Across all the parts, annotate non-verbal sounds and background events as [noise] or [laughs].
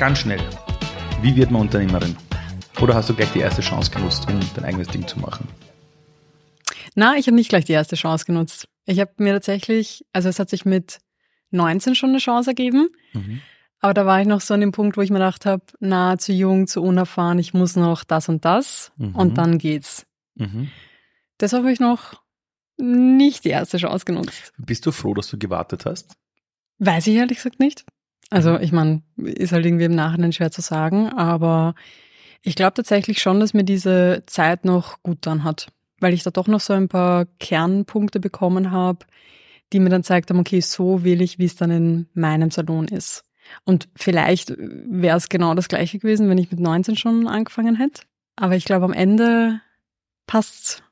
Ganz schnell. Wie wird man Unternehmerin? Oder hast du gleich die erste Chance genutzt, um dein eigenes Ding zu machen? Na, ich habe nicht gleich die erste Chance genutzt. Ich habe mir tatsächlich, also es hat sich mit 19 schon eine Chance ergeben. Mhm. Aber da war ich noch so an dem Punkt, wo ich mir gedacht habe, na, zu jung, zu unerfahren, ich muss noch das und das mhm. und dann geht's. Mhm. Deshalb habe ich noch nicht die erste Chance genutzt. Bist du froh, dass du gewartet hast? Weiß ich ehrlich gesagt nicht. Also mhm. ich meine, ist halt irgendwie im Nachhinein schwer zu sagen, aber ich glaube tatsächlich schon, dass mir diese Zeit noch gut dann hat, weil ich da doch noch so ein paar Kernpunkte bekommen habe, die mir dann zeigt haben, okay, so will ich, wie es dann in meinem Salon ist. Und vielleicht wäre es genau das gleiche gewesen, wenn ich mit 19 schon angefangen hätte. Aber ich glaube, am Ende passt's.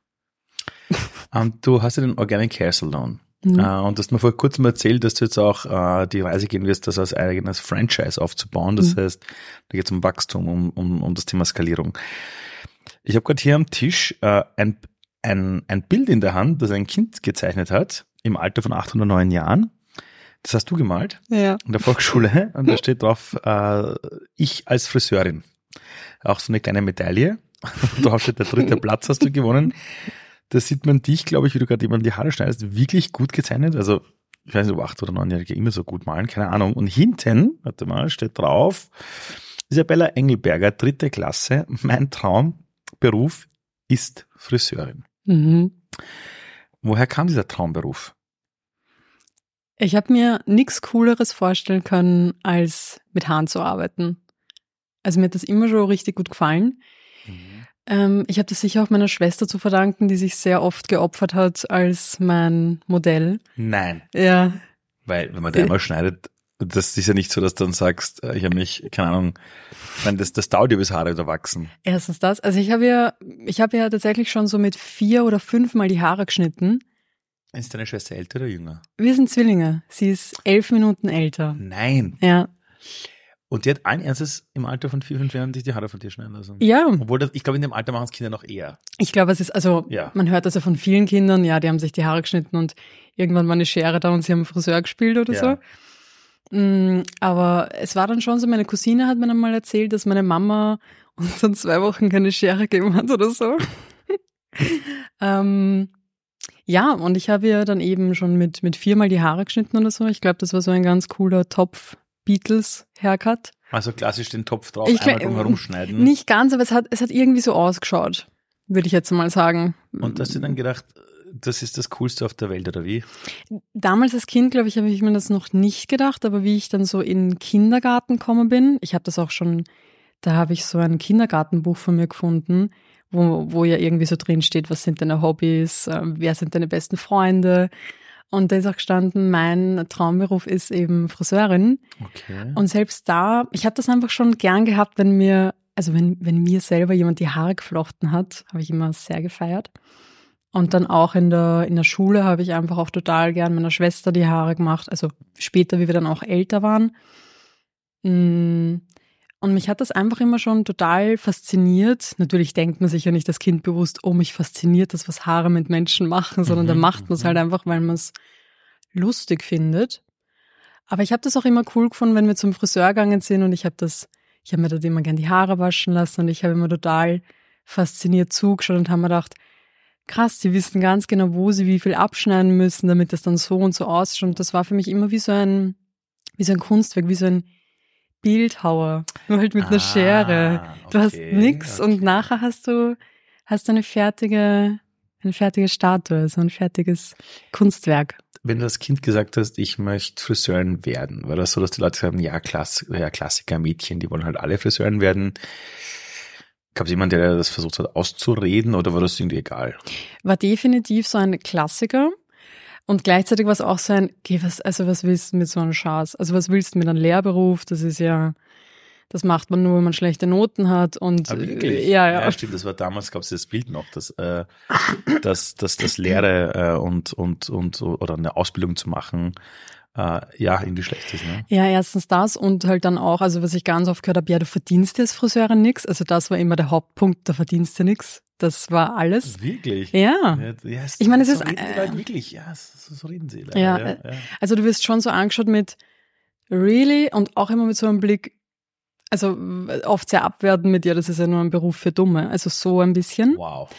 Um, ähm, du hast ja den Organic Hair Salon. Mhm. Uh, und du hast mir vor kurzem erzählt, dass du jetzt auch uh, die Reise gehen wirst, das als eigenes Franchise aufzubauen. Das mhm. heißt, da geht es um Wachstum, um, um, um das Thema Skalierung. Ich habe gerade hier am Tisch uh, ein, ein, ein Bild in der Hand, das ein Kind gezeichnet hat, im Alter von 809 Jahren. Das hast du gemalt ja. in der Volksschule [laughs] und da steht drauf, äh, ich als Friseurin. Auch so eine kleine Medaille. Und [laughs] drauf steht, der dritte Platz hast du gewonnen. Da sieht man dich, glaube ich, wie du gerade jemand die Haare schneidest, wirklich gut gezeichnet. Also, ich weiß nicht, ob acht oder neunjährige immer so gut malen, keine Ahnung. Und hinten, warte mal, steht drauf, Isabella Engelberger, dritte Klasse, mein Traumberuf ist Friseurin. Mhm. Woher kam dieser Traumberuf? Ich habe mir nichts Cooleres vorstellen können, als mit Haaren zu arbeiten. Also mir hat das immer schon richtig gut gefallen. Mhm. Ähm, ich habe das sicher auch meiner Schwester zu verdanken, die sich sehr oft geopfert hat als mein Modell. Nein. Ja. Weil wenn man da einmal schneidet, das ist ja nicht so, dass du dann sagst, äh, ich habe mich, keine Ahnung, meine, das, das dauert ja bis Haare wieder wachsen. Erstens das. Also ich habe ja, ich habe ja tatsächlich schon so mit vier oder fünf Mal die Haare geschnitten. Ist deine Schwester älter oder jünger? Wir sind Zwillinge. Sie ist elf Minuten älter. Nein. Ja. Und die hat allen Ernstes im Alter von vier, fünf Jahren sich die Haare von dir schneiden lassen. Ja. Obwohl, das, ich glaube, in dem Alter machen es Kinder noch eher. Ich glaube, es ist, also, ja. man hört das ja von vielen Kindern, ja, die haben sich die Haare geschnitten und irgendwann war eine Schere da und sie haben Friseur gespielt oder ja. so. Mm, aber es war dann schon so, meine Cousine hat mir dann mal erzählt, dass meine Mama [laughs] uns dann zwei Wochen keine Schere gegeben hat oder so. [laughs] ähm, ja, und ich habe ja dann eben schon mit, mit viermal die Haare geschnitten oder so. Ich glaube, das war so ein ganz cooler Topf-Beatles-Haircut. Also klassisch den Topf drauf, ich einmal drum herumschneiden. Nicht ganz, aber es hat, es hat irgendwie so ausgeschaut, würde ich jetzt mal sagen. Und hast du dann gedacht, das ist das Coolste auf der Welt, oder wie? Damals als Kind, glaube ich, habe ich mir das noch nicht gedacht, aber wie ich dann so in den Kindergarten gekommen bin, ich habe das auch schon, da habe ich so ein Kindergartenbuch von mir gefunden, wo, wo ja irgendwie so drin steht, was sind deine Hobbys, äh, wer sind deine besten Freunde. Und da ist auch gestanden, mein Traumberuf ist eben Friseurin. Okay. Und selbst da, ich habe das einfach schon gern gehabt, wenn mir, also wenn, wenn mir selber jemand die Haare geflochten hat, habe ich immer sehr gefeiert. Und dann auch in der, in der Schule habe ich einfach auch total gern meiner Schwester die Haare gemacht. Also später, wie wir dann auch älter waren. Mm, und mich hat das einfach immer schon total fasziniert. Natürlich denkt man sich ja nicht das Kind bewusst, oh, mich fasziniert das, was Haare mit Menschen machen, sondern mhm, da macht man es halt mhm. einfach, weil man es lustig findet. Aber ich habe das auch immer cool gefunden, wenn wir zum Friseur gegangen sind und ich habe das, ich habe mir dort immer gern die Haare waschen lassen und ich habe immer total fasziniert zugeschaut und habe mir gedacht, krass, die wissen ganz genau, wo sie wie viel abschneiden müssen, damit das dann so und so ausschaut. Und das war für mich immer wie so ein, wie so ein Kunstwerk, wie so ein Bildhauer, nur halt mit ah, einer Schere. Du okay, hast nix okay. und nachher hast du hast du eine fertige eine fertige Statue, so ein fertiges Kunstwerk. Wenn du als Kind gesagt hast, ich möchte Friseurin werden, war das so, dass die Leute sagen, ja, Klass, ja Klassiker, Mädchen, die wollen halt alle Friseurin werden. Gab es jemanden, der das versucht hat auszureden oder war das irgendwie egal? War definitiv so ein Klassiker. Und gleichzeitig war es auch so ein, okay, was, also was willst du mit so einer Chance? Also was willst du mit einem Lehrberuf? Das ist ja, das macht man nur, wenn man schlechte Noten hat. Und ah, wirklich? Ja, ja. Ja, stimmt, das war damals, gab es das Bild noch, dass, äh, dass, dass das Lehre äh, und, und, und oder eine Ausbildung zu machen, äh, ja, irgendwie schlecht ist. Ne? Ja, erstens das und halt dann auch, also was ich ganz oft gehört habe, ja, du verdienst als Friseurin nichts. Also das war immer der Hauptpunkt, da verdienst du nichts. Das war alles. Wirklich? Ja. ja, ja ich meine, es ist. Äh, wirklich, ja, so, so reden sie. Leider. Ja, ja, äh, also du wirst schon so angeschaut mit really und auch immer mit so einem Blick, also w- oft sehr abwertend mit, ja, das ist ja nur ein Beruf für Dumme. Also so ein bisschen. Wow.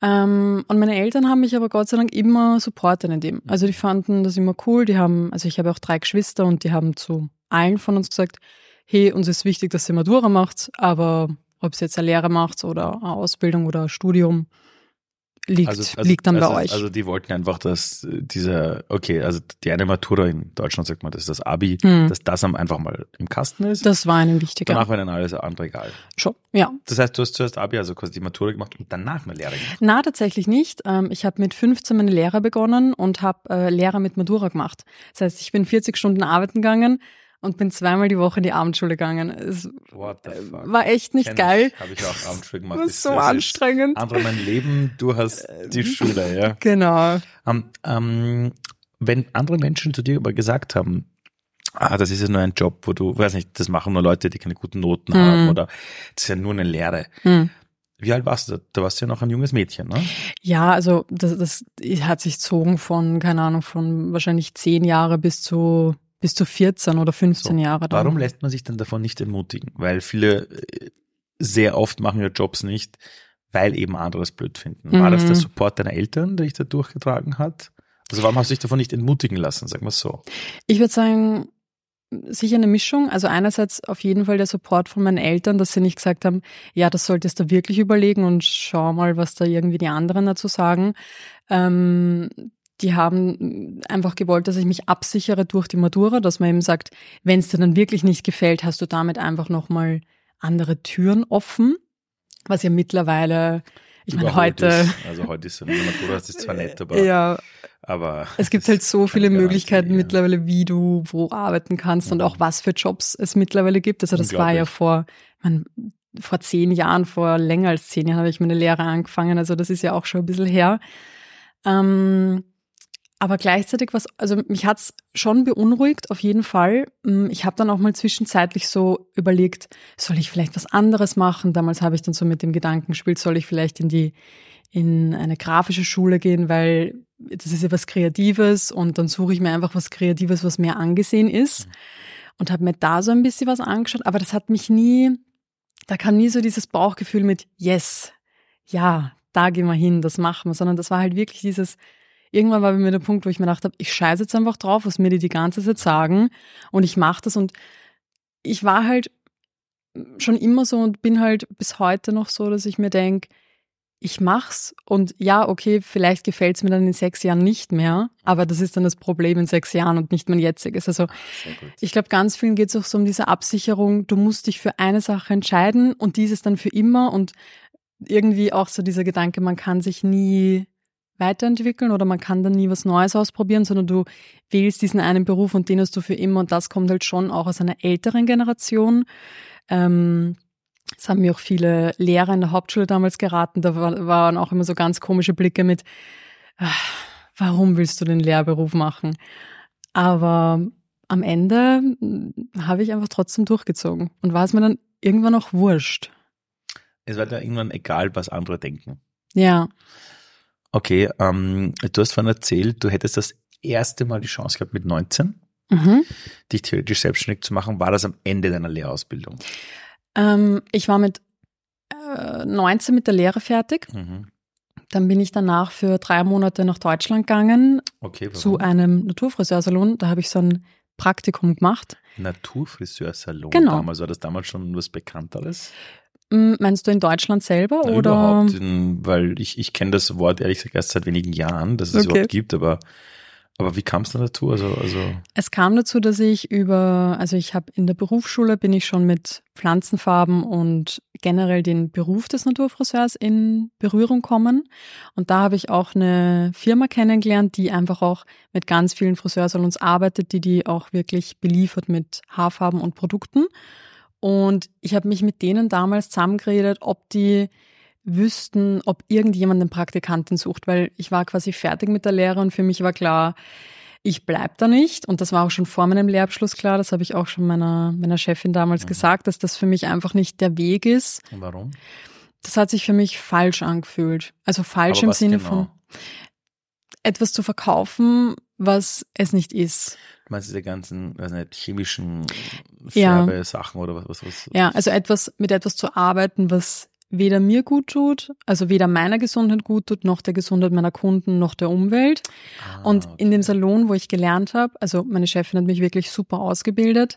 Ähm, und meine Eltern haben mich aber Gott sei Dank immer supportet in dem. Also die fanden das immer cool. Die haben, also ich habe auch drei Geschwister und die haben zu allen von uns gesagt, hey, uns ist wichtig, dass ihr Matura macht, aber ob es jetzt eine Lehre macht oder eine Ausbildung oder ein Studium, liegt, liegt dann also, bei euch. Also die wollten einfach, dass dieser, okay, also die eine Matura in Deutschland sagt man, das ist das Abi, Hm. dass das einfach mal im Kasten ist. das war ihnen wichtig. danach war dann alles andere egal. Schon, ja. Das heißt, du hast zuerst Abi, also quasi die Matura gemacht und danach eine Lehre gemacht. Na, tatsächlich nicht. Ähm, Ich habe mit 15 meine Lehre begonnen und habe äh, Lehre mit Matura gemacht. Das heißt, ich bin 40 Stunden arbeiten gegangen und bin zweimal die Woche in die Abendschule gegangen. Es war echt nicht Kenn geil. Habe ich auch Abendschule gemacht. [laughs] Das ist so das ist anstrengend. Andere mein Leben, du hast die Schule, ja. Genau. Ähm, ähm, wenn andere Menschen zu dir aber gesagt haben, ah, das ist ja nur ein Job, wo du, weiß nicht, das machen nur Leute, die keine guten Noten Mhm. haben oder das ist ja nur eine Lehre. Hm. Wie alt warst du? da? Warst du ja noch ein junges Mädchen, ne? Ja, also das, das hat sich gezogen von, keine Ahnung, von wahrscheinlich 10 Jahre bis zu bis zu 14 oder 15 So, Jahre. Dann. Warum lässt man sich denn davon nicht entmutigen? Weil viele äh, sehr oft machen ihre Jobs nicht, weil eben andere es blöd finden. War das Mhm. der Support deiner Eltern, der dich da durchgetragen hat? Also warum hast du dich davon nicht entmutigen lassen, sagen wir es so? Ich würde sagen, sicher eine Mischung. Also einerseits auf jeden Fall der Support von meinen Eltern, dass sie nicht gesagt haben, ja, das solltest du wirklich überlegen und schau mal, was da irgendwie die anderen dazu sagen. Ähm, die haben einfach gewollt, dass ich mich absichere durch die Matura, dass man eben sagt, wenn es dir dann wirklich nicht gefällt, hast du damit einfach nochmal andere Türen offen, was ja mittlerweile, ich meine, heute, Ist. Also heute ist eine Matura, das ist zwar [laughs] nett, aber, ja, aber es gibt halt so viele Möglichkeiten ja. mittlerweile, wie du wo arbeiten kannst und Mhm. auch was für Jobs es mittlerweile gibt. Also das war ja vor, man, vor zehn Jahren, vor länger als zehn Jahren habe ich meine Lehre angefangen. Also das ist ja auch schon ein bisschen her. Ähm, aber gleichzeitig was, also mich hat's schon beunruhigt, auf jeden Fall. Mm, Ich habe dann auch mal zwischenzeitlich so überlegt, soll ich vielleicht was anderes machen? Damals habe ich dann so mit dem Gedanken gespielt, soll ich vielleicht in die in eine grafische Schule gehen, weil das ist ja was Kreatives und dann suche ich mir einfach was Kreatives, was mehr angesehen ist. Und habe mir da so ein bisschen was angeschaut, aber das hat mich nie, da kam nie so dieses Bauchgefühl mit Yes, ja, da gehen wir hin, das machen wir, sondern das war halt wirklich dieses, irgendwann war bei mir der Punkt, wo ich mir gedacht habe, ich scheiße jetzt einfach drauf, was mir die die ganze Zeit sagen. Und ich mache das. Und ich war halt schon immer so und bin halt bis heute noch so, dass ich mir denk, ich mach's. Und ja, okay, vielleicht gefällt's mir dann in sechs Jahren nicht mehr, aber das ist dann das Problem in sechs Jahren und nicht mein jetziges. Also ich glaube, ganz vielen geht es auch so um diese Absicherung, du musst dich für eine Sache entscheiden und dieses dann für immer. Und irgendwie auch so dieser Gedanke, man kann sich nie weiterentwickeln oder man kann dann nie was Neues ausprobieren, sondern du wählst diesen einen Beruf und den hast du für immer und das kommt halt schon auch aus einer älteren Generation. Ähm, das haben mir auch viele Lehrer in der Hauptschule damals geraten. Da war- waren auch immer so ganz komische Blicke mit, "Ah, warum willst du den Lehrberuf machen? Aber am Ende mm, habe ich einfach trotzdem durchgezogen und war es mir dann irgendwann auch wurscht. Es wird ja irgendwann egal, was andere denken. Ja, Okay, ähm, du hast vorhin erzählt, du hättest das erste Mal die Chance gehabt mit 19, mhm. dich theoretisch selbstständig zu machen. War das am Ende deiner Lehrausbildung? ähm, ich war mit äh, 19 mit der Lehre fertig. Mhm. Dann bin ich danach für drei Monate nach Deutschland gegangen Okay, zu einem Naturfriseursalon. Da habe ich so ein Praktikum gemacht. Naturfriseursalon Genau. damals. War das damals schon was Bekannteres? Mm, Meinst du in Deutschland selber Na, oder? Überhaupt, in, weil ich, ich kenne das Wort ehrlich gesagt erst seit wenigen Jahren, dass es Okay. überhaupt gibt, aber, aber wie kam es dann dazu? Also, also Es kam dazu, dass ich über, also ich habe in der Berufsschule bin ich schon mit Pflanzenfarben und generell den Beruf des Naturfriseurs in Berührung kommen. Und da habe ich auch eine Firma kennengelernt, die einfach auch mit ganz vielen Friseursalons arbeitet, die die auch wirklich beliefert mit Haarfarben und Produkten. Und ich habe mich mit denen damals zusammengeredet, ob die wüssten, ob irgendjemand einen Praktikanten sucht, weil ich war quasi fertig mit der Lehre und für mich war klar, ich bleib da nicht. Und das war auch schon vor meinem Lehrabschluss klar. Das habe ich auch schon meiner, meiner Chefin damals Mhm. gesagt, dass das für mich einfach nicht der Weg ist. warum? Das hat sich für mich falsch angefühlt. Also falsch Aber im Sinne genau? von. etwas zu verkaufen, was es nicht ist. Du meinst diese ganzen, weiß nicht, chemischen Ja. Färbesachen oder was, was, was? Ja, also etwas, mit etwas zu arbeiten, was weder mir gut tut, also weder meiner Gesundheit gut tut, noch der Gesundheit meiner Kunden, noch der Umwelt. Ah, Und okay. in dem Salon, wo ich gelernt habe, also meine Chefin hat mich wirklich super ausgebildet.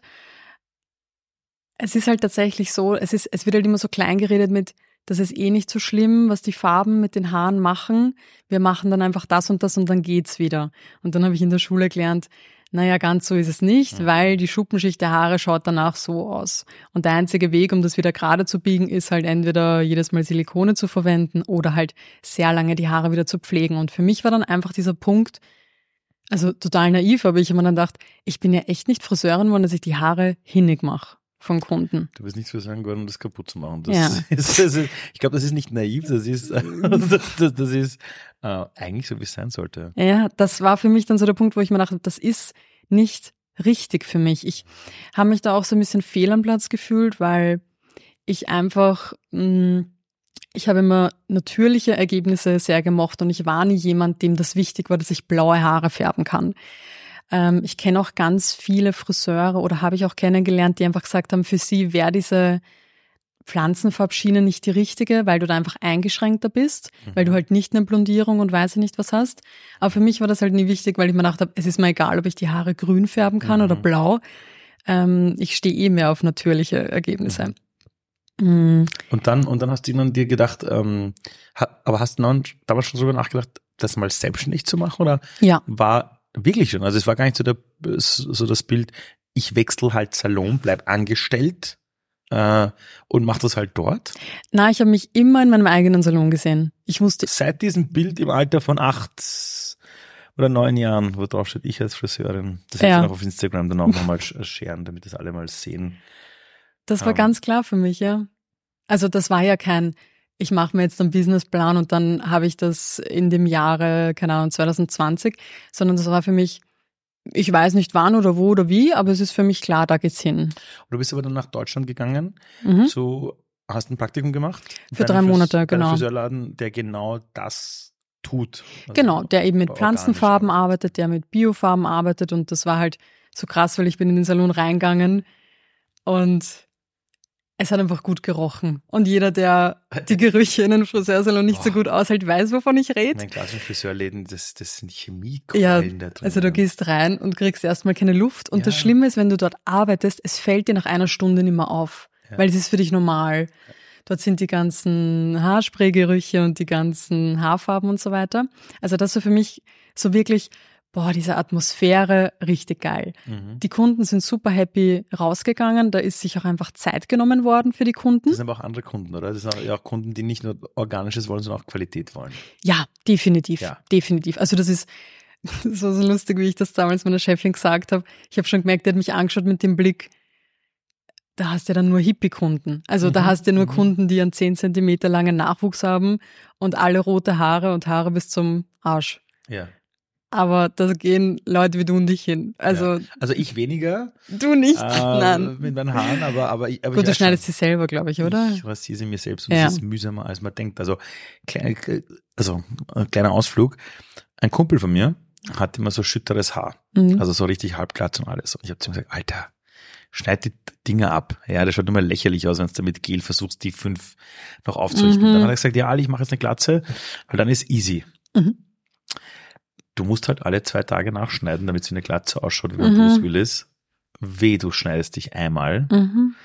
Es ist halt tatsächlich so, es ist, es wird halt immer so klein geredet mit, das ist eh nicht so schlimm, was die Farben mit den Haaren machen. Wir machen dann einfach das und das und dann geht's wieder. Und dann habe ich in der Schule gelernt, naja, ganz so ist es nicht, weil die Schuppenschicht der Haare schaut danach so aus. Und der einzige Weg, um das wieder gerade zu biegen, ist halt entweder jedes Mal Silikone zu verwenden oder halt sehr lange die Haare wieder zu pflegen. Und für mich war dann einfach dieser Punkt, also total naiv, aber ich habe mir dann gedacht, ich bin ja echt nicht Friseurin geworden, dass ich die Haare hinnig mache von Kunden. Du bist nicht so sagen geworden, um das kaputt zu machen. Das Ja. [laughs] ist, das ist, ich glaube, das ist nicht naiv, das ist, [laughs] das, das, das ist äh, eigentlich so, wie es sein sollte. Ja, das war für mich dann so der Punkt, wo ich mir dachte, das ist nicht richtig für mich. Ich habe mich da auch so ein bisschen fehl am Platz gefühlt, weil ich einfach, mh, ich habe immer natürliche Ergebnisse sehr gemocht und ich war nie jemand, dem das wichtig war, dass ich blaue Haare färben kann. Ähm, ich kenne auch ganz viele Friseure oder habe ich auch kennengelernt, die einfach gesagt haben, für sie wäre diese Pflanzenfarbschiene nicht die richtige, weil du da einfach eingeschränkter bist, weil du halt nicht eine Blondierung und weiß ich nicht was hast. Aber für mich war das halt nie wichtig, weil ich mir gedacht habe, es ist mir egal, ob ich die Haare grün färben kann Mhm. oder blau. Ähm, ich stehe eh mehr auf natürliche Ergebnisse. Mhm. Und dann, und dann hast du dann dir gedacht, ähm, aber hast du dann damals schon drüber nachgedacht, das mal selbstständig zu machen oder Ja, war wirklich schon? Also es war gar nicht so, der, so das Bild, ich wechsle halt Salon, bleib angestellt äh, und mach das halt dort. na, ich habe mich immer in meinem eigenen Salon gesehen. Ich wusste, Seit diesem Bild im Alter von acht oder neun Jahren, wo drauf steht, ich als Friseurin, das Ja. ich noch auf Instagram dann auch nochmal sch- scheren, damit das alle mal sehen. das war Ähm. ganz klar für mich, ja. Also das war ja kein, ich mache mir jetzt einen Businessplan und dann habe ich das in dem Jahre, keine Ahnung, 2020, sondern das war für mich, ich weiß nicht wann oder wo oder wie, aber es ist für mich klar, da geht's hin. Und du bist aber dann nach Deutschland gegangen, Mhm. so hast ein Praktikum gemacht. Für drei Fris- Monate, einem genau. Friseurladen, der genau das tut. Also Genau, der eben mit Pflanzenfarben arbeitet. arbeitet, der mit Biofarben arbeitet und das war halt so krass, weil ich bin in den Salon reingegangen und es hat einfach gut gerochen. Und jeder, der die Gerüche in einem Friseursalon nicht so Boah. gut aushält, weiß, wovon ich rede. den klassischen Friseurläden, das, das sind Ja, Chemiekeulen da drin. also du gehst rein und kriegst erstmal keine Luft. Und das Ja. Schlimme ist, wenn du dort arbeitest, es fällt dir nach einer Stunde nicht mehr auf, Ja. weil es ist für dich normal. Dort sind die ganzen Haarspraygerüche und die ganzen Haarfarben und so weiter. Also das war für mich so wirklich, boah, diese Atmosphäre richtig geil. Mhm. Die Kunden sind super happy rausgegangen. Da ist sich auch einfach Zeit genommen worden für die Kunden. Das sind aber auch andere Kunden, oder? Das sind ja auch Kunden, die nicht nur Organisches wollen, sondern auch Qualität wollen. Ja, definitiv, Ja. definitiv. Also das ist [laughs] das war so lustig, wie ich das damals meiner Chefin gesagt habe. Ich habe schon gemerkt, die hat mich angeschaut mit dem Blick, da hast du ja dann nur Hippie-Kunden. Also da Mhm, hast du ja nur mhm. Kunden, die einen 10 Zentimeter langen Nachwuchs haben und alle rote Haare und Haare bis zum Arsch. Ja. Aber da gehen Leute wie du und ich hin. Also Also ich weniger du nicht. äh, Nein. mit meinen Haaren, aber, aber, ich- aber Gut, ich du schneidest sie selber, glaube ich, oder? Ich rasiere sie mir selbst und Ja. es ist mühsamer, als man denkt. Also, kleine, also ein kleiner Ausflug. Ein Kumpel von mir hat immer so schütteres Haar. Mhm. Also so richtig halbglatz und alles. Und ich habe zu ihm gesagt, Alter, schneid die Dinger ab. Ja, das schaut immer lächerlich aus, wenn du mit Gel versuchst, die fünf noch aufzurichten. Mhm. Dann hat er gesagt, ja, Ali, ich mache jetzt eine Glatze, weil dann ist easy. Mhm. Du musst halt alle zwei Tage nachschneiden, damit sie eine Glatze ausschaut, wie Mhm. Bruce Willis. Weh, du schneidest dich einmal. Mhm.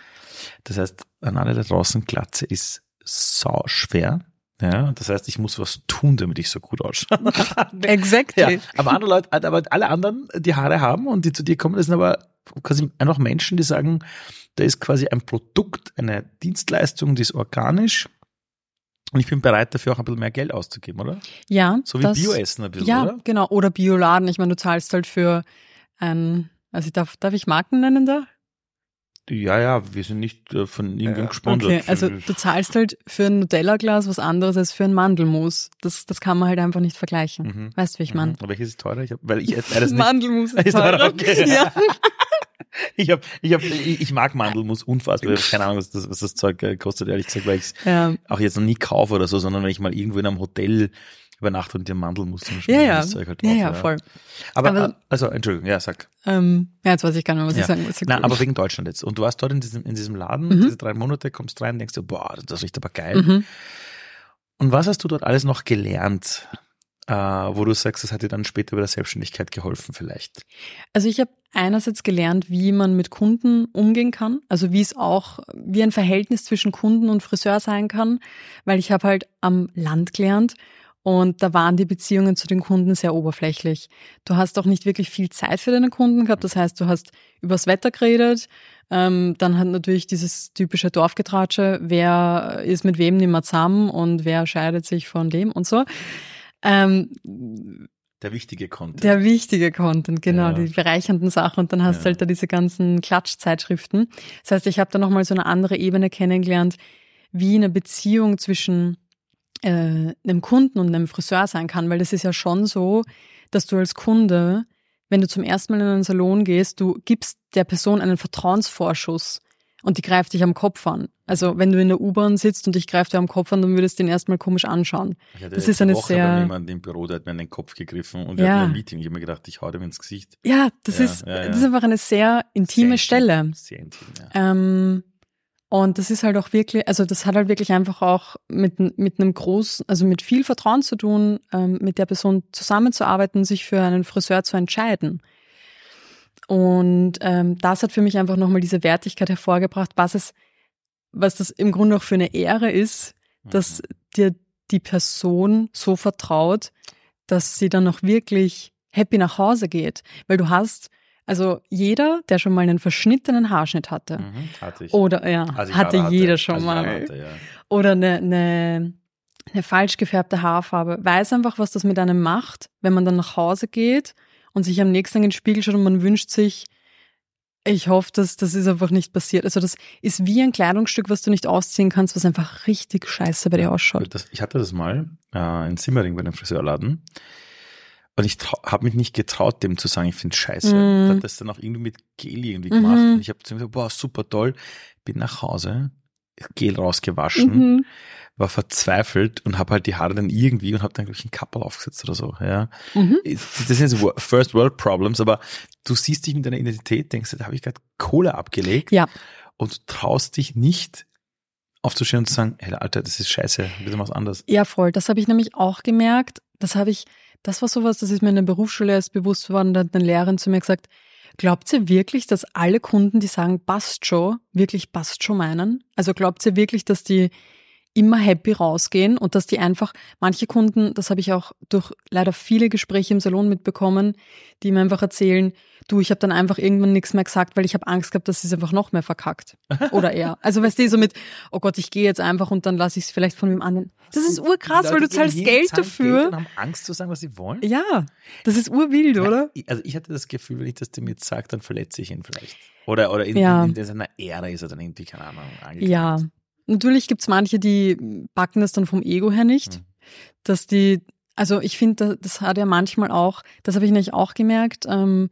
Das heißt, an alle da draußen, Glatze ist sau schwer. Ja, das heißt, ich muss was tun, damit ich so gut ausschaue. [laughs] Exactly. Ja, aber andere Leute, aber alle anderen, die Haare haben und die zu dir kommen, das sind aber quasi einfach Menschen, die sagen, da ist quasi ein Produkt, eine Dienstleistung, die ist organisch und ich bin bereit dafür auch ein bisschen mehr Geld auszugeben, oder? Ja, So wie Bioessen ein bisschen, Ja, oder? genau. Oder Bioladen. Ich meine, du zahlst halt für ein, also darf, darf ich Marken nennen da? Ja, ja, wir sind nicht äh, von irgendwem Okay, gesponsert. also du zahlst halt für ein Nutella-Glas was anderes als für ein Mandelmus. Das, das kann man halt einfach nicht vergleichen. Mhm. Weißt du, wie ich meine? Mhm. Aber welches ist teurer? Ich hab, weil ich beides [laughs] nicht. Mandelmus ist [laughs] Ist teurer, teurer. okay. Ja. [laughs] Ich, hab, ich, hab, ich, mag Mandelmus unfassbar. Ich hab keine Ahnung, was das, was das Zeug äh, kostet, ehrlich gesagt, weil ich es ja. auch jetzt noch nie kaufe oder so, sondern wenn ich mal irgendwo in einem Hotel über Nacht und dir Mandeln musst du ja, ja. Halt ja, ja, voll. Aber, aber, äh, also, Entschuldigung, ja, sag. Ähm, ja, jetzt weiß ich gar nicht mehr, was ja. ich sagen muss. Nein, aber wegen Deutschland jetzt. Und du warst dort in diesem, in diesem Laden, mhm. diese drei Monate, kommst rein, denkst du, boah, das riecht aber geil. Mhm. Und was hast du dort alles noch gelernt? Äh, wo du sagst, das hat dir dann später bei der Selbstständigkeit geholfen vielleicht? Also ich habe einerseits gelernt, wie man mit Kunden umgehen kann, also wie es auch, wie ein Verhältnis zwischen Kunden und Friseur sein kann, weil ich habe halt am Land gelernt und da waren die Beziehungen zu den Kunden sehr oberflächlich. Du hast auch nicht wirklich viel Zeit für deine Kunden gehabt, das heißt, du hast übers Wetter geredet, ähm, dann hat natürlich dieses typische Dorfgetratsche, wer ist mit wem nicht mehr zusammen und wer scheidet sich von dem und so. Ähm, der wichtige Content. Der wichtige Content, genau, ja. die bereichernden Sachen. Und dann hast du ja. halt da diese ganzen Klatschzeitschriften. Das heißt, ich habe da nochmal so eine andere Ebene kennengelernt, wie eine Beziehung zwischen äh, einem Kunden und einem Friseur sein kann. Weil das ist ja schon so, dass du als Kunde, wenn du zum ersten Mal in einen Salon gehst, du gibst der Person einen Vertrauensvorschuss und die greift dich am Kopf an. Also wenn du in der U-Bahn sitzt und dich greift dir am Kopf an, dann würdest du den erstmal komisch anschauen. das ist eine Woche sehr. jemand im Büro, der hat mir an den Kopf gegriffen und wir ja. hatten ein Meeting. Ich habe mir gedacht, ich hau dem ins Gesicht. Ja, das ja, ist ja, das ist einfach eine sehr intime sehr Stelle. Intim, sehr intim, ja. Ähm, und das ist halt auch wirklich, also das hat halt wirklich einfach auch mit, mit einem großen, also mit viel Vertrauen zu tun, ähm, mit der Person zusammenzuarbeiten, sich für einen Friseur zu entscheiden. Und ähm, das hat für mich einfach nochmal diese Wertigkeit hervorgebracht, was es, was das im Grunde auch für eine Ehre ist, dass mhm. dir die Person so vertraut, dass sie dann auch wirklich happy nach Hause geht. Weil du hast, also jeder, der schon mal einen verschnittenen Haarschnitt hatte, mhm, hatte ich. oder ja, also hatte jeder hatte, schon also mal, hatte, ja. oder eine, eine, eine falsch gefärbte Haarfarbe, weiß einfach, was das mit einem macht, wenn man dann nach Hause geht und sich am nächsten Tag in den Spiegel schaut und man wünscht sich, ich hoffe, dass das ist einfach nicht passiert. Also das ist wie ein Kleidungsstück, was du nicht ausziehen kannst, was einfach richtig scheiße bei dir ausschaut. Das, ich hatte das mal äh, in Simmering bei einem Friseurladen. Und ich habe mich nicht getraut, dem zu sagen, ich finde scheiße. Mm. Hat das dann auch irgendwie mit Gel irgendwie gemacht. Mhm. Und ich habe zu ihm gesagt, boah, super toll. Bin nach Hause, Gel rausgewaschen. Mhm war verzweifelt und habe halt die Haare dann irgendwie und habe dann glaube ich ein Kappel aufgesetzt oder so. Ja, mhm. das sind so First World Problems, aber du siehst dich mit deiner Identität, denkst, da habe ich gerade Kohle abgelegt. Ja. Und du traust dich nicht aufzustehen und zu sagen, hey Alter, das ist scheiße, bitte was anderes. Ja, voll. Das habe ich nämlich auch gemerkt. Das habe ich, das war sowas, das ist mir in der Berufsschule erst bewusst geworden. Da hat eine Lehrerin zu mir gesagt, Glaubt ihr wirklich, dass alle Kunden, die sagen passt schon, wirklich passt schon meinen? Also glaubt ihr wirklich, dass die immer happy rausgehen und dass die einfach, manche Kunden, das habe ich auch durch leider viele Gespräche im Salon mitbekommen, die mir einfach erzählen, du, ich habe dann einfach irgendwann nichts mehr gesagt, weil ich habe Angst gehabt, dass sie es einfach noch mehr verkackt. [laughs] Oder er. Also weißt du, so mit, oh Gott, ich gehe jetzt einfach und dann lasse ich es vielleicht von wem anderen. Das ist urkrass, weil du zahlst Geld dafür. Geld und haben Angst zu sagen, was sie wollen? Ja, das ist urwild, oder? Also ich hatte das Gefühl, wenn ich das dem jetzt sage, dann verletze ich ihn vielleicht. Oder, oder in, ja. in, in seiner Ära ist er dann irgendwie, keine Ahnung, Ja, Natürlich gibt's manche, die backen das dann vom Ego her nicht. Mhm. Dass die, also ich finde, das hat ja manchmal auch, das habe ich nämlich auch gemerkt, ähm,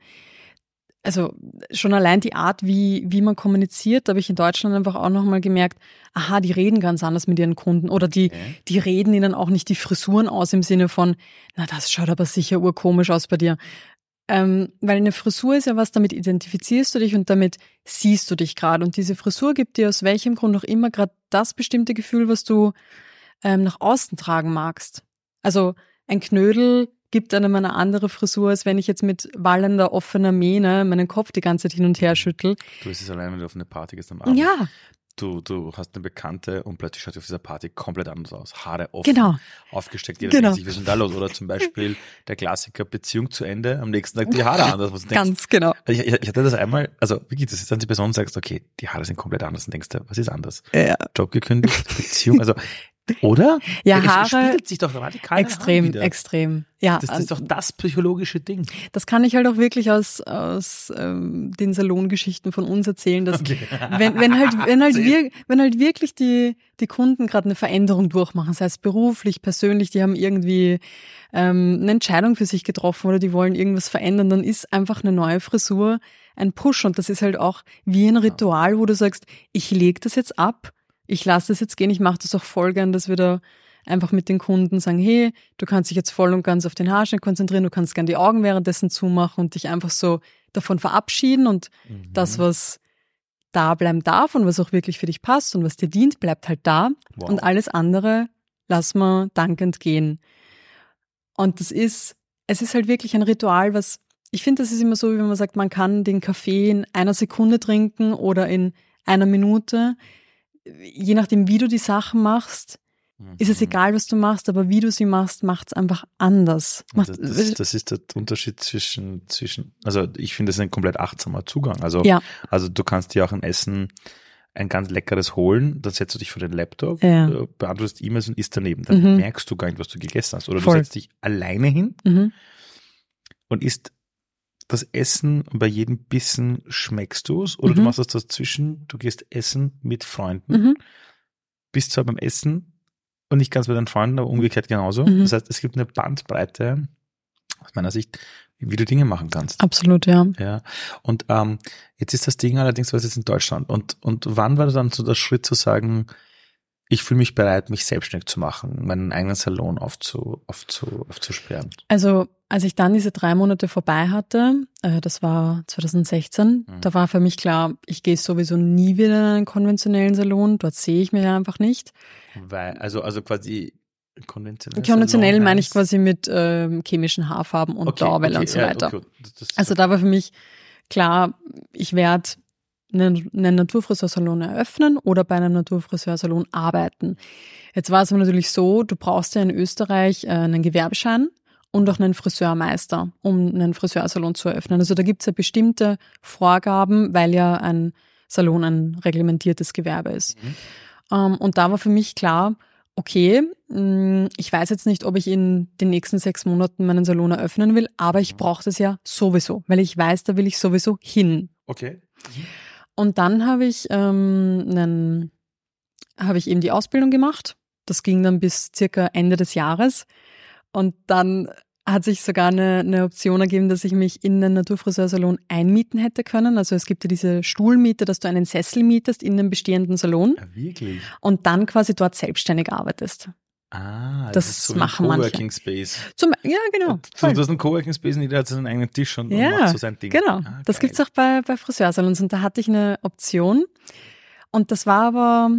also schon allein die Art, wie, wie man kommuniziert, da habe ich in Deutschland einfach auch nochmal gemerkt, aha, die reden ganz anders mit ihren Kunden oder die, okay. die reden ihnen auch nicht die Frisuren aus im Sinne von, na, das schaut aber sicher urkomisch aus bei dir. Ähm, weil eine Frisur ist ja was, damit identifizierst du dich und damit siehst du dich gerade. Und diese Frisur gibt dir aus welchem Grund auch immer gerade das bestimmte Gefühl, was du ähm, nach außen tragen magst. Also ein Knödel gibt einem eine andere Frisur, als wenn ich jetzt mit wallender, offener Mähne meinen Kopf die ganze Zeit hin und her schüttel. Du bist es allein, wenn du auf eine Party gehst am Abend. Ja, du, du hast eine Bekannte und plötzlich schaut sie auf dieser Party komplett anders aus. Haare offen, genau. aufgesteckt, jeder genau. denkt sich, was ist denn da los? Oder zum Beispiel der Klassiker Beziehung zu Ende, am nächsten Tag die Haare anders. Was du denkst, Ganz genau. Also ich, ich, hatte das einmal, also wirklich, das ist dann die Person sagst, okay, die Haare sind komplett anders und denkst du, was ist anders? Ja. Job gekündigt, Beziehung, also oder? Ja, Haare. Es spiegelt sich doch radikal Extrem, extrem. Ja. Das, das, ist doch das psychologische Ding. Das kann ich halt auch wirklich aus, aus ähm, den Salongeschichten von uns erzählen, dass okay. wenn, wenn halt, wenn halt, [laughs] wir, wenn halt wirklich die, die Kunden gerade eine Veränderung durchmachen, sei es beruflich, persönlich, die haben irgendwie ähm, eine Entscheidung für sich getroffen oder die wollen irgendwas verändern, dann ist einfach eine neue Frisur ein Push und das ist halt auch wie ein Ritual, wo du sagst, ich lege das jetzt ab ich lasse das jetzt gehen, ich mache das auch voll gern, dass wir da einfach mit den Kunden sagen, hey, du kannst dich jetzt voll und ganz auf den Haarschnitt konzentrieren, du kannst gern die Augen währenddessen zumachen und dich einfach so davon verabschieden und Mhm. das, was da bleiben darf und was auch wirklich für dich passt und was dir dient, bleibt halt da Wow. und alles andere lass mal dankend gehen. Und das ist, es ist halt wirklich ein Ritual, was, ich finde, das ist immer so, wie wenn man sagt, man kann den Kaffee in einer Sekunde trinken oder in einer Minute. Je nachdem, wie du die Sachen machst, ist es Mhm. egal, was du machst, aber wie du sie machst, macht es einfach anders. Das, das, das ist der Unterschied zwischen, zwischen, also ich finde, das ist ein komplett achtsamer Zugang. Also, ja, also du kannst dir auch ein Essen, ein ganz leckeres holen, dann setzt du dich vor den Laptop, Ja. äh, beantwortest E-Mails und isst daneben. Dann Mhm. merkst du gar nicht, was du gegessen hast. Oder Voll. du setzt dich alleine hin mhm. und isst das Essen und bei jedem Bissen schmeckst du es oder du Mhm. machst es dazwischen, du gehst essen mit Freunden, Mhm. bist zwar beim Essen und nicht ganz bei deinen Freunden, aber umgekehrt genauso. Mhm. Das heißt, es gibt eine Bandbreite aus meiner Sicht, wie du Dinge machen kannst. absolut, ja. Ja. Und ähm, jetzt ist das Ding allerdings, was jetzt in Deutschland. Und, und wann war dann so der Schritt zu sagen, ich fühle mich bereit, mich selbstständig zu machen, meinen eigenen Salon aufzu, aufzu, aufzusperren? Also, als ich dann diese drei Monate vorbei hatte, äh, das war 2016, Mhm. da war für mich klar, ich gehe sowieso nie wieder in einen konventionellen Salon, dort sehe ich mich einfach nicht. Weil, also, also quasi konventionell. Konventionell meine ich quasi mit ähm, chemischen Haarfarben und Okay, okay, und so ja, weiter. okay, das- das- Also da war für mich klar, ich werde einen, einen Naturfriseursalon eröffnen oder bei einem Naturfriseursalon arbeiten. Jetzt war es aber natürlich so, du brauchst ja in Österreich äh, einen Gewerbeschein und auch einen Friseurmeister, um einen Friseursalon zu eröffnen. Also da gibt es ja bestimmte Vorgaben, weil ja ein Salon ein reglementiertes Gewerbe ist. Mhm. Ähm, und da war für mich klar, okay, mh, ich weiß jetzt nicht, ob ich in den nächsten sechs Monaten meinen Salon eröffnen will, aber ich Mhm. brauche das ja sowieso, weil ich weiß, da will ich sowieso hin. Okay. Und dann habe ich ähm, habe ich eben die Ausbildung gemacht. Das ging dann bis circa Ende des Jahres. Und dann hat sich sogar eine, eine Option ergeben, dass ich mich in einen Naturfriseursalon einmieten hätte können. Also es gibt ja diese Stuhlmiete, dass du einen Sessel mietest in einem bestehenden Salon Ja, wirklich. und dann quasi dort selbstständig arbeitest. Ah, Das ist so machen ein manche. Coworking Space. Zum, ja, genau. Du, hast einen Coworking Space und jeder hat seinen eigenen Tisch und, Ja, macht so sein Ding. Genau, Ah, das geil. gibt's auch bei, bei Friseursalons und da hatte ich eine Option und das war aber,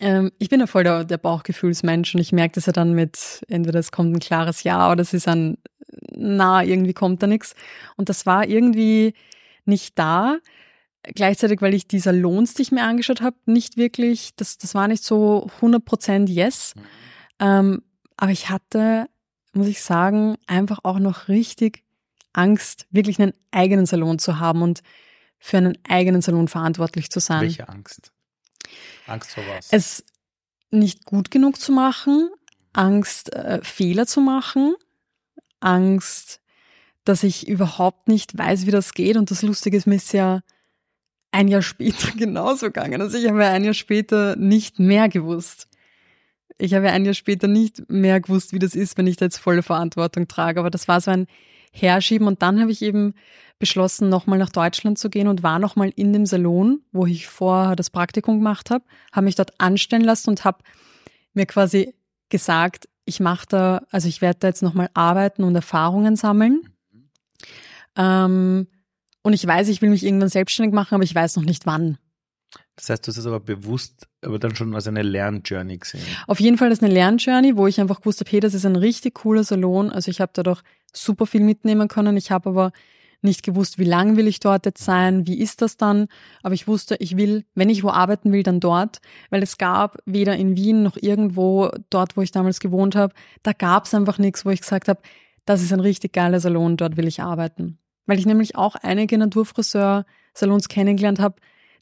ähm, ich bin ja voll der, der Bauchgefühlsmensch und ich merke das ja dann mit, entweder es kommt ein klares Ja oder es ist ein Na, irgendwie kommt da nichts und das war irgendwie nicht da. Gleichzeitig, weil ich die Salons, die ich mir angeschaut habe, nicht wirklich, das, das war nicht so 100% Yes. Mhm. Ähm, aber ich hatte, muss ich sagen, einfach auch noch richtig Angst, wirklich einen eigenen Salon zu haben und für einen eigenen Salon verantwortlich zu sein. Welche Angst? Angst vor was? Es nicht gut genug zu machen, Angst, äh, Fehler zu machen, Angst, dass ich überhaupt nicht weiß, wie das geht. Und das Lustige ist, mir ist ja ein Jahr [laughs] später genauso gegangen. Also ich habe ja ein Jahr später nicht mehr gewusst. Ich habe ja ein Jahr später nicht mehr gewusst, wie das ist, wenn ich da jetzt volle Verantwortung trage. Aber das war so ein Herschieben. Und dann habe ich eben beschlossen, nochmal nach Deutschland zu gehen und war nochmal in dem Salon, wo ich vorher das Praktikum gemacht habe, habe mich dort anstellen lassen und habe mir quasi gesagt, ich mache da, also ich werde da jetzt nochmal arbeiten und Erfahrungen sammeln. Ähm, und ich weiß, ich will mich irgendwann selbstständig machen, aber ich weiß noch nicht wann. Das heißt, du hast es aber bewusst, aber dann schon als eine Lernjourney gesehen. Auf jeden Fall ist eine Lernjourney, wo ich einfach gewusst habe, hey, das ist ein richtig cooler Salon. Also ich habe da doch super viel mitnehmen können. Ich habe aber nicht gewusst, wie lang will ich dort jetzt sein, wie ist das dann. Aber ich wusste, ich will, wenn ich wo arbeiten will, dann dort, weil es gab weder in Wien noch irgendwo dort, wo ich damals gewohnt habe, da gab es einfach nichts, wo ich gesagt habe, das ist ein richtig geiler Salon, dort will ich arbeiten. Weil ich nämlich auch einige Naturfriseur-Salons kennengelernt habe,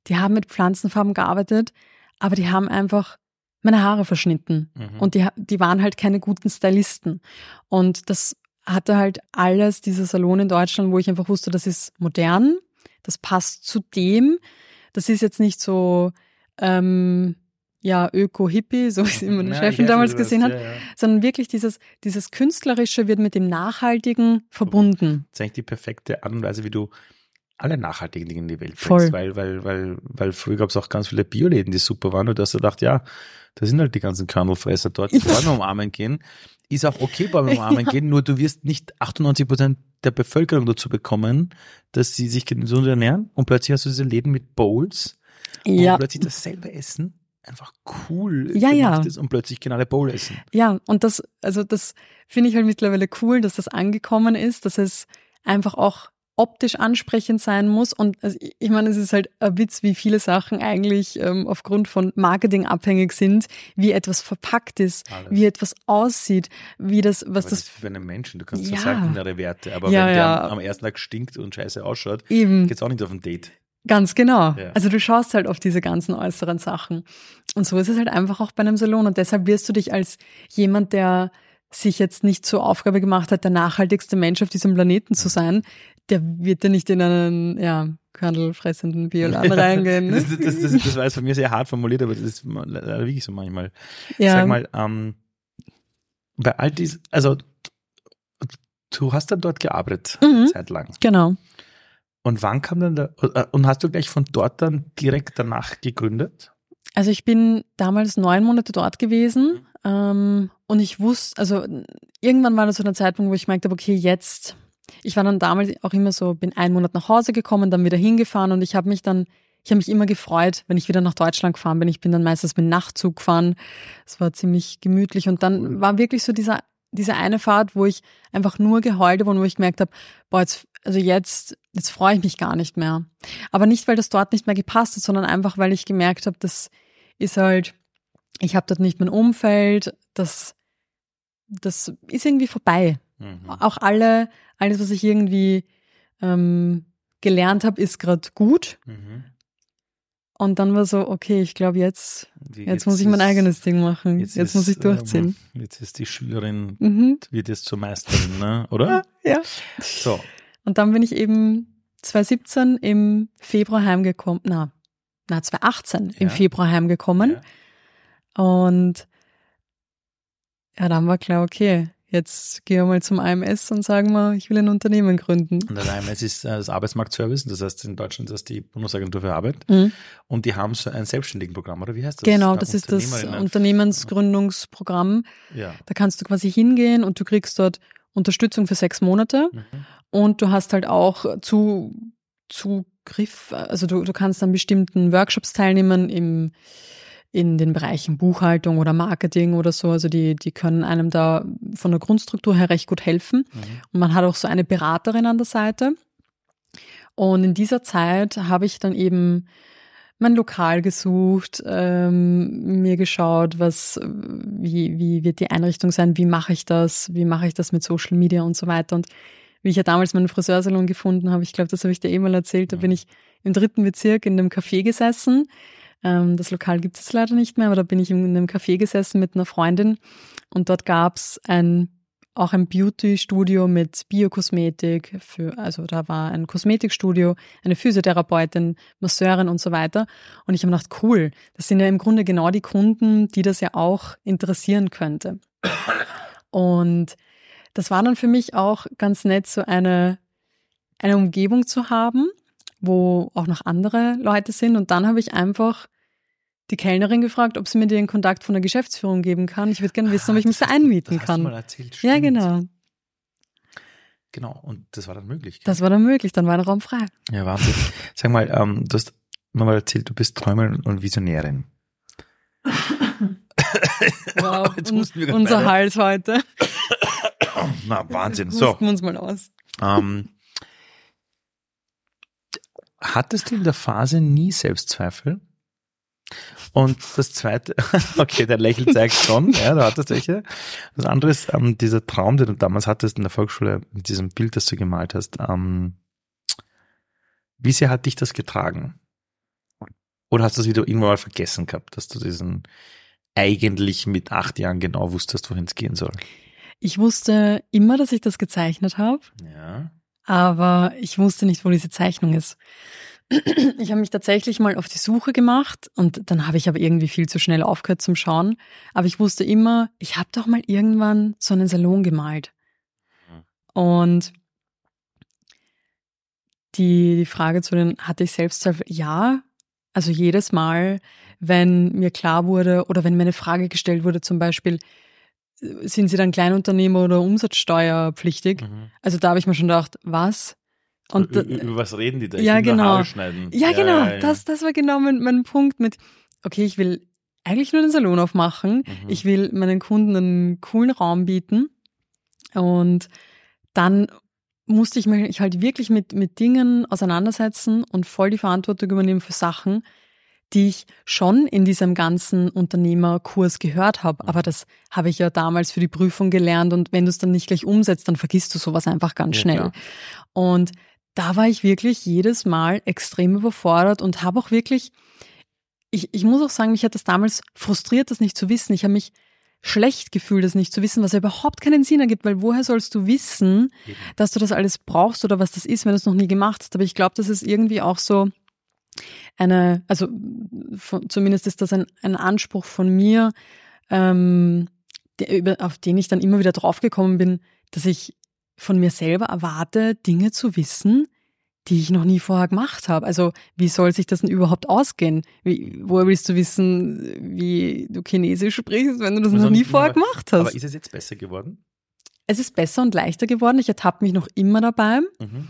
die haben mit Pflanzenfarben gearbeitet, aber die haben einfach meine Haare verschnitten. Mhm. Und die, die waren halt keine guten Stylisten. Und das hatte halt alles, dieser Salon in Deutschland, wo ich einfach wusste, das ist modern, das passt zu dem. Das ist jetzt nicht so, ähm, ja, Öko-Hippie, so wie es immer meine Ja, Chefin damals du gesehen das- hat, Ja, ja. sondern wirklich dieses, dieses Künstlerische wird mit dem Nachhaltigen verbunden. Das ist eigentlich die perfekte Art und Weise, wie du alle nachhaltigen Dinge in die Welt Voll. bringst, weil, weil, weil, weil früher gab es auch ganz viele Bioläden, die super waren und du hast du gedacht, ja, da sind halt die ganzen Körnelfresser dort, die Bäume umarmen gehen. Ist auch okay, Bäume umarmen [laughs] gehen, nur du wirst nicht 98 Prozent der Bevölkerung dazu bekommen, dass sie sich gesund ernähren und plötzlich hast du diese Läden mit Bowls, Ja, plötzlich dasselbe Essen einfach cool Ja, ja. ist und plötzlich gehen alle Bowl essen. ja, und das, also das finde ich halt mittlerweile cool, dass das angekommen ist, dass es einfach auch optisch ansprechend sein muss. Und also ich- meine, es ist halt ein Witz, wie viele Sachen eigentlich ähm, aufgrund von Marketing abhängig sind, wie etwas verpackt ist, Alles. wie etwas aussieht, wie das, was Aber das das ist für einen Menschen, du kannst Ja. ja. seltenere Werte, aber Ja, wenn ja. der am ersten Tag stinkt und scheiße ausschaut, eben geht's auch nicht auf ein Date. Ganz genau. Ja. Also du schaust halt auf diese ganzen äußeren Sachen. Und so ist es halt einfach auch bei einem Salon. Und deshalb wirst du dich als jemand, der sich jetzt nicht zur Aufgabe gemacht hat, der nachhaltigste Mensch auf diesem Planeten zu sein, der wird ja nicht in einen, ja, körnelfressenden Bioladen reingehen. Das, Ne? das, das, das, das war jetzt von mir sehr hart formuliert, aber das ist leider wirklich so manchmal. Ja, Sag mal, ähm, bei all dies, also du hast dann dort gearbeitet, Mhm. zeitlang. genau. Und wann kam dann der, äh, und hast du gleich von dort dann direkt danach gegründet? Also ich bin damals neun Monate dort gewesen ähm, und ich wusste, also irgendwann war das so der Zeitpunkt, wo ich merkte, okay, jetzt, ich war dann damals auch immer so, bin einen Monat nach Hause gekommen, dann wieder hingefahren und ich habe mich dann, ich habe mich immer gefreut, wenn ich wieder nach Deutschland gefahren bin. Ich bin dann meistens mit Nachtzug gefahren. Es war ziemlich gemütlich und dann war wirklich so dieser, diese eine Fahrt, wo ich einfach nur geheult habe und wo ich gemerkt habe, boah, jetzt, also jetzt, jetzt freue ich mich gar nicht mehr. Aber nicht, weil das dort nicht mehr gepasst hat, sondern einfach, weil ich gemerkt habe, das ist halt, ich habe dort nicht mein Umfeld, das, das ist irgendwie vorbei. Mhm. Auch alle, alles, was ich irgendwie ähm, gelernt habe, ist gerade gut. Mhm. Und dann war so, okay, ich glaube, jetzt, Die- jetzt, muss ich mein ist- eigenes Ding machen. Jetzt, ist, muss ich durchziehen. Ähm, jetzt ist die Schülerin, Mhm. wird jetzt zur Meisterin, ne? oder? [laughs] Ja. So. Und dann bin ich eben 2017 im Februar heimgekommen. Na, na 2018 im Ja. Februar heimgekommen. Ja. Und ja, dann war klar, okay, jetzt gehen wir mal zum AMS und sagen wir, ich will ein Unternehmen gründen. Und das AMS ist äh, das Arbeitsmarktservice, das heißt in Deutschland ist das die Bundesagentur für Arbeit. Mhm. Und die haben so ein selbstständigen Programm, oder wie heißt das? Genau, Da das ist das Unternehmensgründungsprogramm. Ja. Da kannst du quasi hingehen und du kriegst dort Unterstützung für sechs Monate Mhm. und du hast halt auch zu, Zugriff, also du, du kannst an bestimmten Workshops teilnehmen im, in den Bereichen Buchhaltung oder Marketing oder so. Also die, die können einem da von der Grundstruktur her recht gut helfen. Mhm. Und man hat auch so eine Beraterin an der Seite. Und in dieser Zeit habe ich dann eben mein Lokal gesucht, ähm, mir geschaut, was, wie, wie wird die Einrichtung sein, wie mache ich das, wie mache ich das mit Social Media und so weiter. Und wie ich ja damals meinen Friseursalon gefunden habe, ich glaube, das habe ich dir eh mal erzählt, da bin ich im dritten Bezirk in einem Café gesessen. Ähm, das Lokal gibt es leider nicht mehr, aber da bin ich in einem Café gesessen mit einer Freundin und dort gab's ein auch ein Beauty-Studio mit Biokosmetik also da war ein Kosmetikstudio, eine Physiotherapeutin, Masseurin und so weiter. Und ich habe gedacht, cool, das sind ja im Grunde genau die Kunden, die das ja auch interessieren könnte. Und das war dann für mich auch ganz nett, so eine, eine Umgebung zu haben, wo auch noch andere Leute sind. Und dann habe ich einfach die Kellnerin gefragt, ob sie mir den Kontakt von der Geschäftsführung geben kann. Ich würde gerne wissen, ob ich mich da einmieten das hast du kann. mal erzählt, Ja, stimmt. genau. Genau, und das war dann möglich. Das war dann möglich, dann war der Raum frei. ja, Wahnsinn. Sag mal, ähm, du hast mir mal erzählt, du bist Träumerin und Visionärin. [laughs] Wow, [laughs] unser beide. Hals heute. [coughs] Na, Wahnsinn. So, wir uns mal aus. ähm, hattest du in der Phase nie Selbstzweifel? Und das zweite, [laughs] okay, der Lächel zeigt schon, ja, da hattest du welche. Das andere ist ähm, dieser Traum, den du damals hattest in der Volksschule, mit diesem Bild, das du gemalt hast. Ähm, wie sehr hat dich das getragen? Oder hast du es wieder irgendwann mal vergessen gehabt, dass du diesen eigentlich mit acht Jahren genau wusstest, wohin es gehen soll? Ich wusste immer, dass ich das gezeichnet habe, Ja. Aber ich wusste nicht, wo diese Zeichnung ist. [clears throat] Ich habe mich tatsächlich mal auf die Suche gemacht und dann habe ich aber irgendwie viel zu schnell aufgehört zum Schauen. Aber ich wusste immer, ich habe doch mal irgendwann so einen Salon gemalt. Und die, die Frage zu den, hatte ich Selbstzweifel? Ja, also jedes Mal, wenn mir klar wurde oder wenn mir eine Frage gestellt wurde, zum Beispiel, sind Sie dann Kleinunternehmer oder umsatzsteuerpflichtig? Mhm. Also da habe ich mir schon gedacht, was? Und über, über was reden die da? Ich ja, genau. Ja, ja genau. Ja, ja. Das, das war genau mein, mein Punkt mit, okay, ich will eigentlich nur den Salon aufmachen. Mhm. Ich will meinen Kunden einen coolen Raum bieten. Und dann musste ich mich halt wirklich mit, mit Dingen auseinandersetzen und voll die Verantwortung übernehmen für Sachen, die ich schon in diesem ganzen Unternehmerkurs gehört habe. Aber das habe ich ja damals für die Prüfung gelernt und wenn du es dann nicht gleich umsetzt, dann vergisst du sowas einfach ganz ja, schnell. Klar. Und da war ich wirklich jedes Mal extrem überfordert und habe auch wirklich, ich, ich muss auch sagen, mich hat das damals frustriert, das nicht zu wissen. Ich habe mich schlecht gefühlt, das nicht zu wissen, was ja überhaupt keinen Sinn ergibt, weil woher sollst du wissen, dass du das alles brauchst oder was das ist, wenn du es noch nie gemacht hast. Aber ich glaube, das ist irgendwie auch so eine, also von, zumindest ist das ein, ein Anspruch von mir, ähm, der, auf den ich dann immer wieder draufgekommen bin, dass ich von mir selber erwarte, Dinge zu wissen, die ich noch nie vorher gemacht habe. Also wie soll sich das denn überhaupt ausgehen? Wie, woher willst du wissen, wie du Chinesisch sprichst, wenn du das also, noch nie vorher gemacht hast? Aber ist es jetzt besser geworden? Es ist besser und leichter geworden. Ich ertappe mich noch immer dabei. Mhm.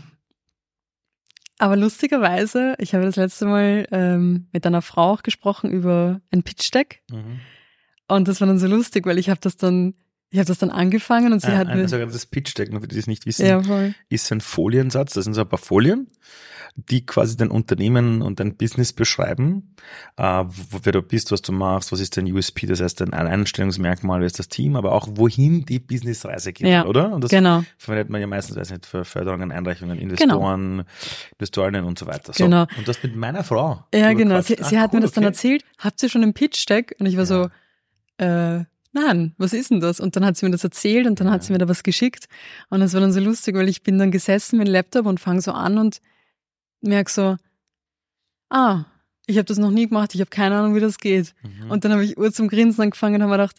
Aber lustigerweise, ich habe das letzte Mal ähm, mit einer Frau auch gesprochen über ein Pitch-Deck. Mhm. Und das war dann so lustig, weil ich habe das dann ich habe das dann angefangen und sie ah, hat mir. Also das Pitch Deck, nur für die das nicht wissen, ja, ist ein Foliensatz. Das sind so ein paar Folien, die quasi dein Unternehmen und dein Business beschreiben, äh, wo, wer du bist, was du machst, was ist dein USP, das heißt dein Einstellungsmerkmal, wer ist das Team, aber auch wohin die Businessreise geht, ja, oder? Und das genau. verwendet man ja meistens, weiß nicht, für Förderungen, Einreichungen, Investoren, genau. Investorinnen und so weiter. So. Genau. Und das mit meiner Frau. Ja, genau. Sie, sie hat cool, mir das okay. dann erzählt. Habt ihr schon ein Pitch Deck? Und ich war ja. so, äh, nein, was ist denn das? Und dann hat sie mir das erzählt und dann ja. hat sie mir da was geschickt. Und das war dann so lustig, weil ich bin dann gesessen mit dem Laptop und fange so an und merke so, ah, ich habe das noch nie gemacht, ich habe keine Ahnung, wie das geht. Mhm. Und dann habe ich Uhr zum Grinsen angefangen und habe mir gedacht,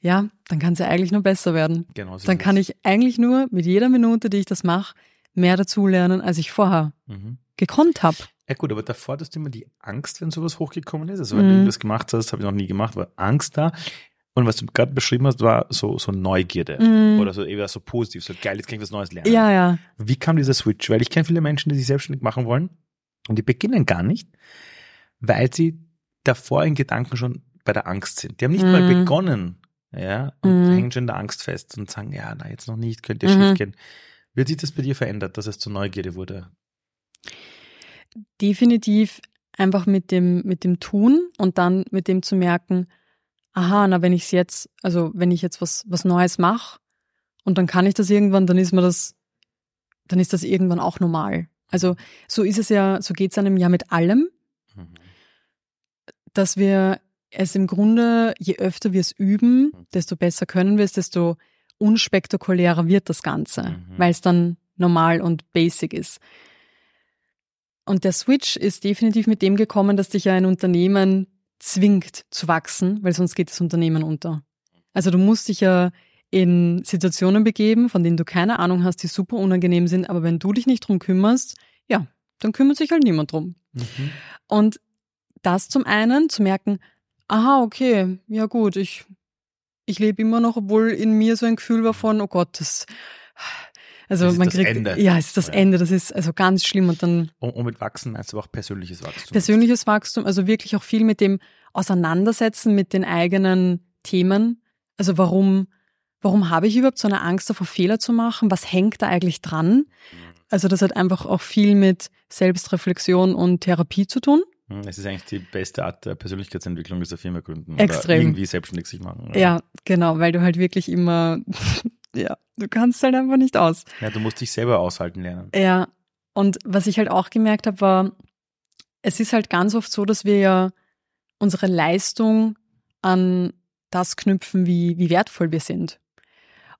ja, dann kann es ja eigentlich nur besser werden. Genau so dann kann ich eigentlich nur mit jeder Minute, die ich das mache, mehr dazulernen, als ich vorher mhm. gekonnt habe. Ja gut, aber davor hattest du immer die Angst, wenn sowas hochgekommen ist. Also wenn mhm. du das gemacht hast, habe ich noch nie gemacht, war Angst da. Und was du gerade beschrieben hast, war so, so Neugierde mm. oder so eher so positiv, so geil, jetzt kann ich was Neues lernen. Ja, ja. Wie kam dieser Switch? Weil ich kenne viele Menschen, die sich selbstständig machen wollen und die beginnen gar nicht, weil sie davor in Gedanken schon bei der Angst sind. Die haben nicht mm. mal begonnen, ja, und mm. hängen schon in der Angst fest und sagen, ja, na, jetzt noch nicht, könnte ja schief gehen. Wird sich das bei dir verändert, dass es zur Neugierde wurde? Definitiv einfach mit dem, mit dem Tun und dann mit dem zu merken, aha, na wenn ich es jetzt, also wenn ich jetzt was, was Neues mache und dann kann ich das irgendwann, dann ist mir das, dann ist das irgendwann auch normal. Also so ist es ja, so geht es einem ja mit allem, mhm. dass wir es im Grunde, je öfter wir es üben, mhm. desto besser können wir es, desto unspektakulärer wird das Ganze, mhm. weil es dann normal und basic ist. Und der Switch ist definitiv mit dem gekommen, dass dich ja ein Unternehmen zwingt zu wachsen, weil sonst geht das Unternehmen unter. Also du musst dich ja in Situationen begeben, von denen du keine Ahnung hast, die super unangenehm sind, aber wenn du dich nicht drum kümmerst, ja, dann kümmert sich halt niemand drum. Mhm. Und das zum einen zu merken, aha, okay, ja gut, ich, ich lebe immer noch, obwohl in mir so ein Gefühl war von, oh Gott, das, also das man ist kriegt, das Ende. ja, es ist das ja. Ende. Das ist also ganz schlimm und dann. Und, und mit Wachsen meinst du auch persönliches Wachstum? Persönliches Wachstum, also wirklich auch viel mit dem Auseinandersetzen mit den eigenen Themen. Also warum, warum habe ich überhaupt so eine Angst davor, Fehler zu machen? Was hängt da eigentlich dran? Also das hat einfach auch viel mit Selbstreflexion und Therapie zu tun. Hm, es ist eigentlich die beste Art der Persönlichkeitsentwicklung, ist der Firma gründen. Extrem. Oder irgendwie selbstständig sich machen. Oder? Ja, genau, weil du halt wirklich immer ja, du kannst halt einfach nicht aus. Ja, du musst dich selber aushalten lernen. Ja, und was ich halt auch gemerkt habe, war, es ist halt ganz oft so, dass wir ja unsere Leistung an das knüpfen, wie, wie wertvoll wir sind.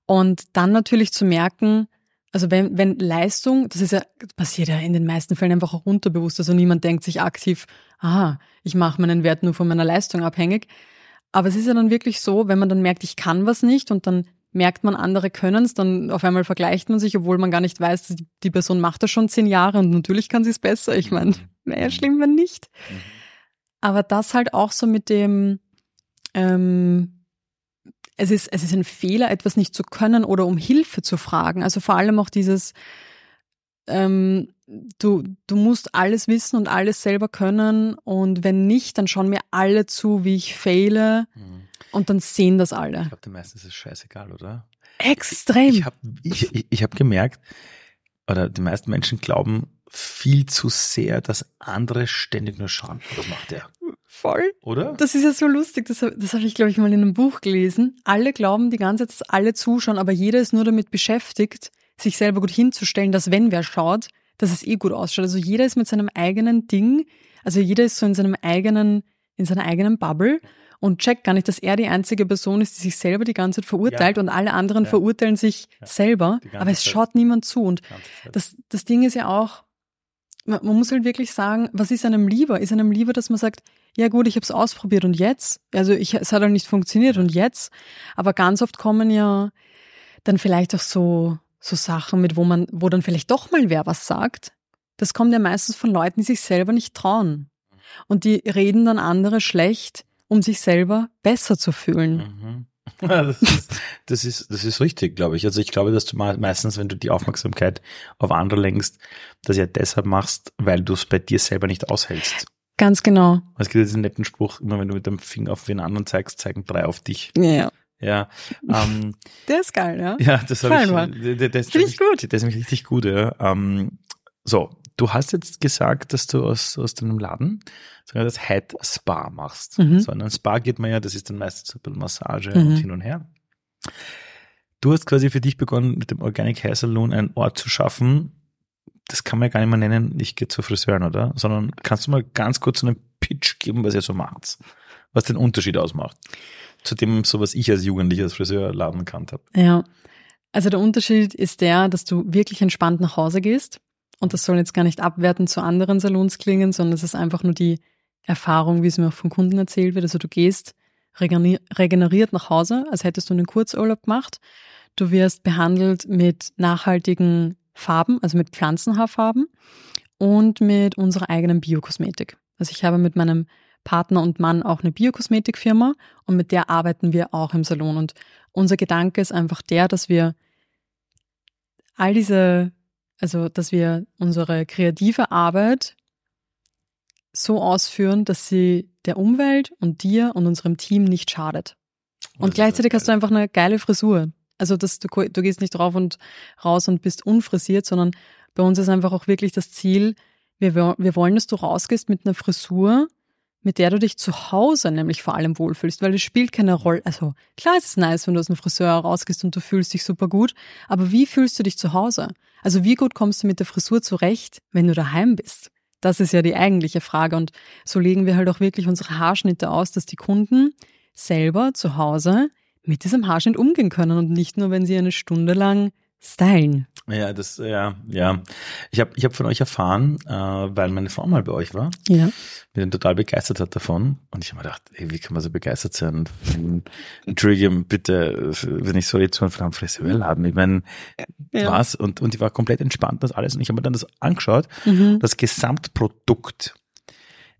Und dann natürlich zu merken, also wenn, wenn Leistung, das ist ja, passiert ja in den meisten Fällen einfach auch unterbewusst, also niemand denkt sich aktiv, aha, ich mache meinen Wert nur von meiner Leistung abhängig. Aber es ist ja dann wirklich so, wenn man dann merkt, ich kann was nicht und dann merkt man, andere können es, dann auf einmal vergleicht man sich, obwohl man gar nicht weiß, die, Person macht das schon zehn Jahre und natürlich kann sie es besser. Ich meine, wäre ja schlimm, wenn nicht. Mhm. Aber das halt auch so mit dem, ähm, es ist, es ist ein Fehler, etwas nicht zu können oder um Hilfe zu fragen. Also vor allem auch dieses, ähm, du, du musst alles wissen und alles selber können und wenn nicht, dann schauen mir alle zu, wie ich fehle Mhm. Und dann sehen das alle. Ich glaube, den meisten ist es scheißegal, oder? Extrem. Ich habe ich, ich, ich hab gemerkt, oder die meisten Menschen glauben viel zu sehr, dass andere ständig nur schauen, was macht der, Voll. oder? Das ist ja so lustig, das, das habe ich, glaube ich, mal in einem Buch gelesen. Alle glauben die ganze Zeit, dass alle zuschauen, aber jeder ist nur damit beschäftigt, sich selber gut hinzustellen, dass wenn wer schaut, dass es eh gut ausschaut. Also jeder ist mit seinem eigenen Ding, also jeder ist so in seinem eigenen, in seiner eigenen Bubble und checkt gar nicht, dass er die einzige Person ist, die sich selber die ganze Zeit verurteilt Ja. und alle anderen Ja. verurteilen sich Ja. selber, aber es Zeit. schaut niemand zu und das, das Ding ist ja auch, man, man muss halt wirklich sagen, was ist einem lieber? Ist einem lieber, dass man sagt, ja gut, ich habe es ausprobiert und jetzt? Also ich, es hat halt nicht funktioniert und jetzt? Aber ganz oft kommen ja dann vielleicht auch so, so Sachen mit, wo man, wo dann vielleicht doch mal wer was sagt. Das kommt ja meistens von Leuten, die sich selber nicht trauen. Und die reden dann andere schlecht, um sich selber besser zu fühlen. Mhm. [laughs] Das ist, das ist, das ist richtig, glaube ich. Also ich glaube, dass du me- meistens, wenn du die Aufmerksamkeit auf andere lenkst, das ja deshalb machst, weil du es bei dir selber nicht aushältst. Ganz genau. Es gibt diesen netten Spruch, immer wenn du mit dem Finger auf wen anderen zeigst, zeigen drei auf dich. Ja. Ja, ähm, [laughs] Der ist geil, ja. ja das habe ich. Der, der, der, Finde ich der, gut. Der ist nämlich richtig gut, ja. Ähm, so, du hast jetzt gesagt, dass du aus, aus deinem Laden sogar das Head Spa machst. Mhm. So in ein Spa geht man ja, das ist dann meistens so ein bisschen Massage Mhm. und hin und her. Du hast quasi für dich begonnen, mit dem Organic Hair Salon einen Ort zu schaffen. Das kann man ja gar nicht mehr nennen, ich gehe zur Friseurin, oder? Sondern kannst du mal ganz kurz einen Pitch geben, was ihr so macht? Was den Unterschied ausmacht? Zu dem, so was ich als Jugendlicher als Friseurladen gekannt habe. Ja. Also der Unterschied ist der, dass du wirklich entspannt nach Hause gehst. Und das soll jetzt gar nicht abwertend zu anderen Salons klingen, sondern es ist einfach nur die Erfahrung, wie es mir auch von Kunden erzählt wird. Also du gehst regeneri- regeneriert nach Hause, als hättest du einen Kurzurlaub gemacht. Du wirst behandelt mit nachhaltigen Farben, also mit Pflanzenhaarfarben und mit unserer eigenen Biokosmetik. Also ich habe mit meinem Partner und Mann auch eine Biokosmetikfirma und mit der arbeiten wir auch im Salon. Und unser Gedanke ist einfach der, dass wir all diese, also dass wir unsere kreative Arbeit so ausführen, dass sie der Umwelt und dir und unserem Team nicht schadet. Und gleichzeitig hast du einfach eine geile Frisur. Also dass du, du gehst nicht drauf und raus und bist unfrisiert, sondern bei uns ist einfach auch wirklich das Ziel, wir, wir wollen, dass du rausgehst mit einer Frisur, mit der du dich zu Hause nämlich vor allem wohlfühlst, weil es spielt keine Rolle. Also klar ist es nice, wenn du aus einem Friseur rausgehst und du fühlst dich super gut, aber wie fühlst du dich zu Hause? Also wie gut kommst du mit der Frisur zurecht, wenn du daheim bist? Das ist ja die eigentliche Frage und so legen wir halt auch wirklich unsere Haarschnitte aus, dass die Kunden selber zu Hause mit diesem Haarschnitt umgehen können und nicht nur, wenn sie eine Stunde lang stylen. Ja, das, ja, ja. Ich habe ich hab von euch erfahren, äh, weil meine Frau mal bei euch war, Ja. mir dann total begeistert hat davon. Und ich habe mir gedacht, ey, wie kann man so begeistert sein? Entschuldigung, bitte, wenn ich so jetzt von einem Friseurladen, ich meine, Ja. was? Und, und die war komplett entspannt, das alles. Und ich habe mir dann das angeschaut. Mhm. Das Gesamtprodukt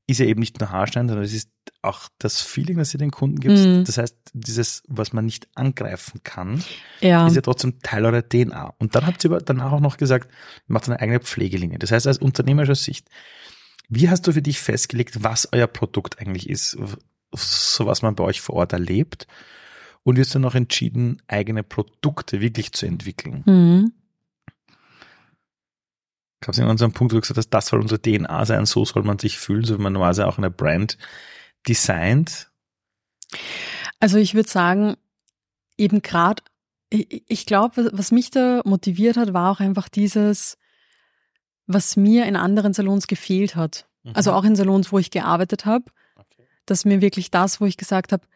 ist ja eben nicht nur Haarschneiden, sondern es ist auch das Feeling, das ihr den Kunden gibt. Mhm. Das heißt, dieses, was man nicht angreifen kann, Ja. ist ja trotzdem Teil eurer DNA. Und dann habt ihr aber danach auch noch gesagt, ihr macht eine eigene Pflegelinie. Das heißt, aus unternehmerischer Sicht, wie hast du für dich festgelegt, was euer Produkt eigentlich ist, so was man bei euch vor Ort erlebt? Und wirst du noch entschieden, eigene Produkte wirklich zu entwickeln? Mhm. Gab es irgendwann so einen Punkt, wo du gesagt hast, das soll unsere DNA sein, so soll man sich fühlen, so wie man normalerweise auch eine Brand designt? Also ich würde sagen, eben gerade, ich, ich glaube, was mich da motiviert hat, war auch einfach dieses, was mir in anderen Salons gefehlt hat. Also auch in Salons, wo ich gearbeitet habe, Okay. dass mir wirklich das, wo ich gesagt habe,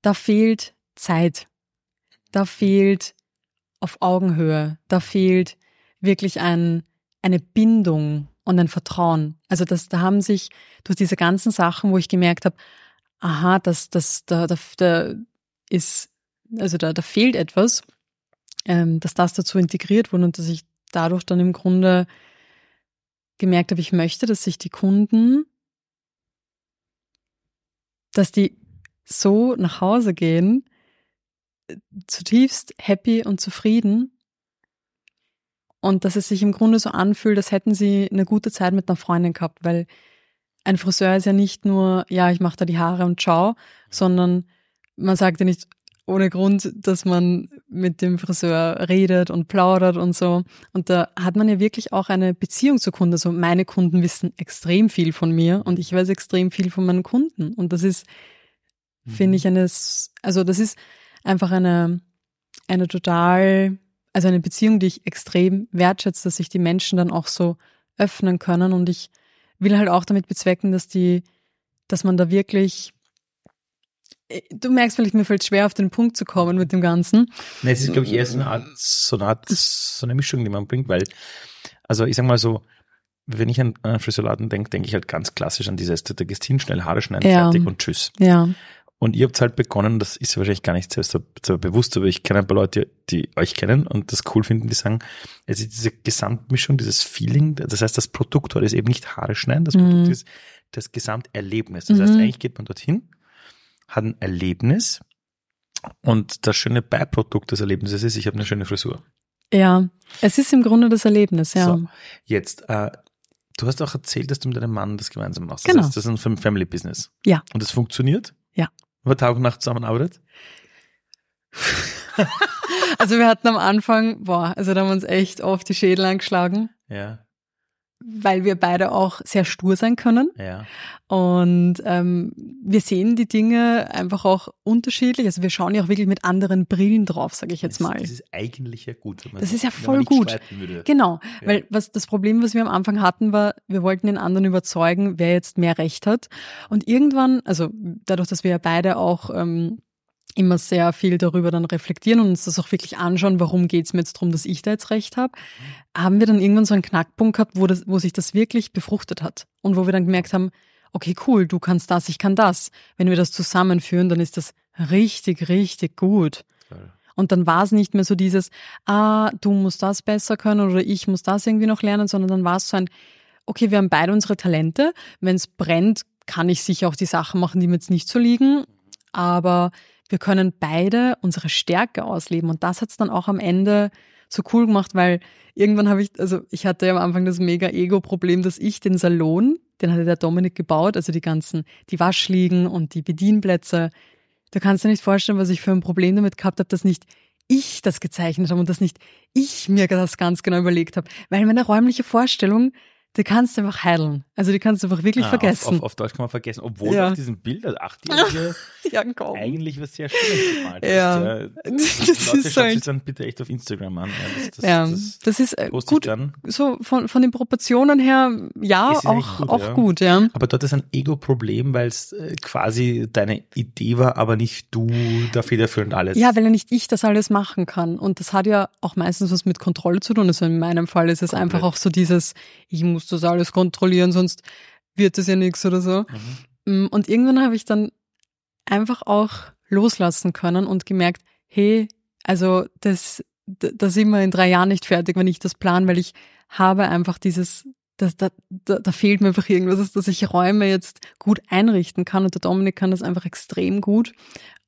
da fehlt Zeit, da fehlt auf Augenhöhe, da fehlt wirklich ein, eine Bindung und ein Vertrauen. Also das, da haben sich durch diese ganzen Sachen, wo ich gemerkt habe, aha, das, das, da, da, da ist, also da, da fehlt etwas, ähm, dass das dazu integriert wurde und dass ich dadurch dann im Grunde gemerkt habe, ich möchte, dass sich die Kunden, dass die so nach Hause gehen, zutiefst happy und zufrieden und dass es sich im Grunde so anfühlt, als hätten sie eine gute Zeit mit einer Freundin gehabt, weil ein Friseur ist ja nicht nur, ja, ich mache da die Haare und ciao, sondern man sagt ja nicht ohne Grund, dass man mit dem Friseur redet und plaudert und so. Und da hat man ja wirklich auch eine Beziehung zu Kunden. Also meine Kunden wissen extrem viel von mir und ich weiß extrem viel von meinen Kunden. Und das ist, mhm. finde ich, eine, also das ist einfach eine, eine total, also eine Beziehung, die ich extrem wertschätze, dass sich die Menschen dann auch so öffnen können. Und ich will halt auch damit bezwecken, dass die, dass man da wirklich äh, Du merkst vielleicht, mir fällt schwer, auf den Punkt zu kommen mit dem Ganzen. Nee, es ist, glaube ich, eher so eine Art, so eine Art, so eine Mischung, die man bringt, weil, also ich sag mal so, wenn ich an einen Friseurladen denke, denke ich halt ganz klassisch an diese Ästhetik, ist hin, schnell Haare schneiden, ja. fertig und tschüss. Ja. Und ihr habt halt begonnen, das ist wahrscheinlich gar nicht selbst bewusst, aber ich kenne ein paar Leute, die euch kennen und das cool finden, die sagen, es ist diese Gesamtmischung, dieses Feeling, das heißt, das Produkt heute ist eben nicht Haare schneiden, das Produkt mhm. ist das Gesamterlebnis. Das mhm. heißt, eigentlich geht man dorthin, hat ein Erlebnis und das schöne Beiprodukt des Erlebnisses ist, ich habe eine schöne Frisur. Ja, es ist im Grunde das Erlebnis, ja. So, jetzt, äh, du hast auch erzählt, dass du mit deinem Mann das gemeinsam machst. Das genau. heißt, das ist ein Family Business. Ja. Und es funktioniert? Ja. Über Tag und Nacht zusammenarbeitet? [laughs] also wir hatten am Anfang, boah, also da haben wir uns echt oft die Schädel angeschlagen. Ja weil wir beide auch sehr stur sein können. Ja. Und ähm, wir sehen die Dinge einfach auch unterschiedlich. Also wir schauen ja auch wirklich mit anderen Brillen drauf, sage ich jetzt das, mal. Das ist eigentlich ja gut. Wenn man das ist ja voll gut. Genau, ja. weil was das Problem, was wir am Anfang hatten, war, wir wollten den anderen überzeugen, wer jetzt mehr Recht hat. Und irgendwann, also dadurch, dass wir ja beide auch ähm, immer sehr viel darüber dann reflektieren und uns das auch wirklich anschauen, warum geht's mir jetzt darum, dass ich da jetzt recht habe, haben wir dann irgendwann so einen Knackpunkt gehabt, wo, das, wo sich das wirklich befruchtet hat und wo wir dann gemerkt haben, okay, cool, du kannst das, ich kann das. Wenn wir das zusammenführen, dann ist das richtig, richtig gut. Und dann war es nicht mehr so dieses, ah, du musst das besser können oder ich muss das irgendwie noch lernen, sondern dann war es so ein, okay, wir haben beide unsere Talente. Wenn es brennt, kann ich sicher auch die Sachen machen, die mir jetzt nicht so liegen. Aber wir können beide unsere Stärke ausleben. Und das hat es dann auch am Ende so cool gemacht, weil irgendwann habe ich, also ich hatte ja am Anfang das mega Ego-Problem, dass ich den Salon, den hatte der Dominik gebaut, also die ganzen, die Waschliegen und die Bedienplätze. Du kannst dir nicht vorstellen, was ich für ein Problem damit gehabt habe, dass nicht ich das gezeichnet habe und dass nicht ich mir das ganz genau überlegt habe. Weil meine räumliche Vorstellung die kannst du einfach heilen. Also die kannst du einfach wirklich ah, vergessen. Auf, auf, auf, Deutsch kann man vergessen, obwohl ja. auf diesem Bild als Achtjährige [laughs] ja, eigentlich was sehr Schönes gemalt ja. ja. [laughs] Das Leute, ist schaut sich dann bitte echt auf Instagram an. Ja, das, das, ja. das, das ist äh, gut. So von, von den Proportionen her, ja, auch, gut, auch gut, ja. Aber dort ist ein Ego-Problem, weil es äh, quasi deine Idee war, aber nicht du der federführend alles. Ja, weil ja nicht ich das alles machen kann. Und das hat ja auch meistens was mit Kontrolle zu tun. Also in meinem Fall ist es Komplett. einfach auch so dieses, ich muss das alles kontrollieren, sonst wird es ja nichts oder so. Mhm. Mm, und irgendwann habe ich dann einfach auch loslassen können und gemerkt, hey, also das, da sind wir in drei Jahren nicht fertig, wenn ich das plan, weil ich habe einfach dieses, das, da, da, da fehlt mir einfach irgendwas, dass ich Räume jetzt gut einrichten kann und der Dominik kann das einfach extrem gut.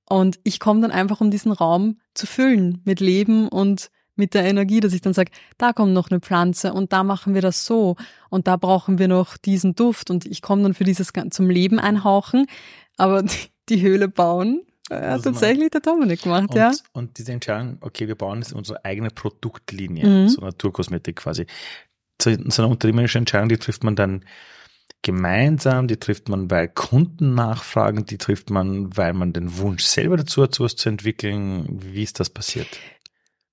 Und ich komme dann einfach, um diesen Raum zu füllen mit Leben und mit der Energie, dass ich dann sage, da kommt noch eine Pflanze und da machen wir das so und da brauchen wir noch diesen Duft und ich komme dann für dieses zum Leben einhauchen, aber [laughs] die, Höhle bauen ja, also tatsächlich der Dominik gemacht, und, ja. Und diese Entscheidung, okay, wir bauen jetzt unsere eigene Produktlinie, mhm. so Naturkosmetik quasi. So, so eine unternehmerische Entscheidung, die trifft man dann gemeinsam, die trifft man, weil Kunden nachfragen, die trifft man, weil man den Wunsch selber dazu hat, sowas zu entwickeln. Wie ist das passiert?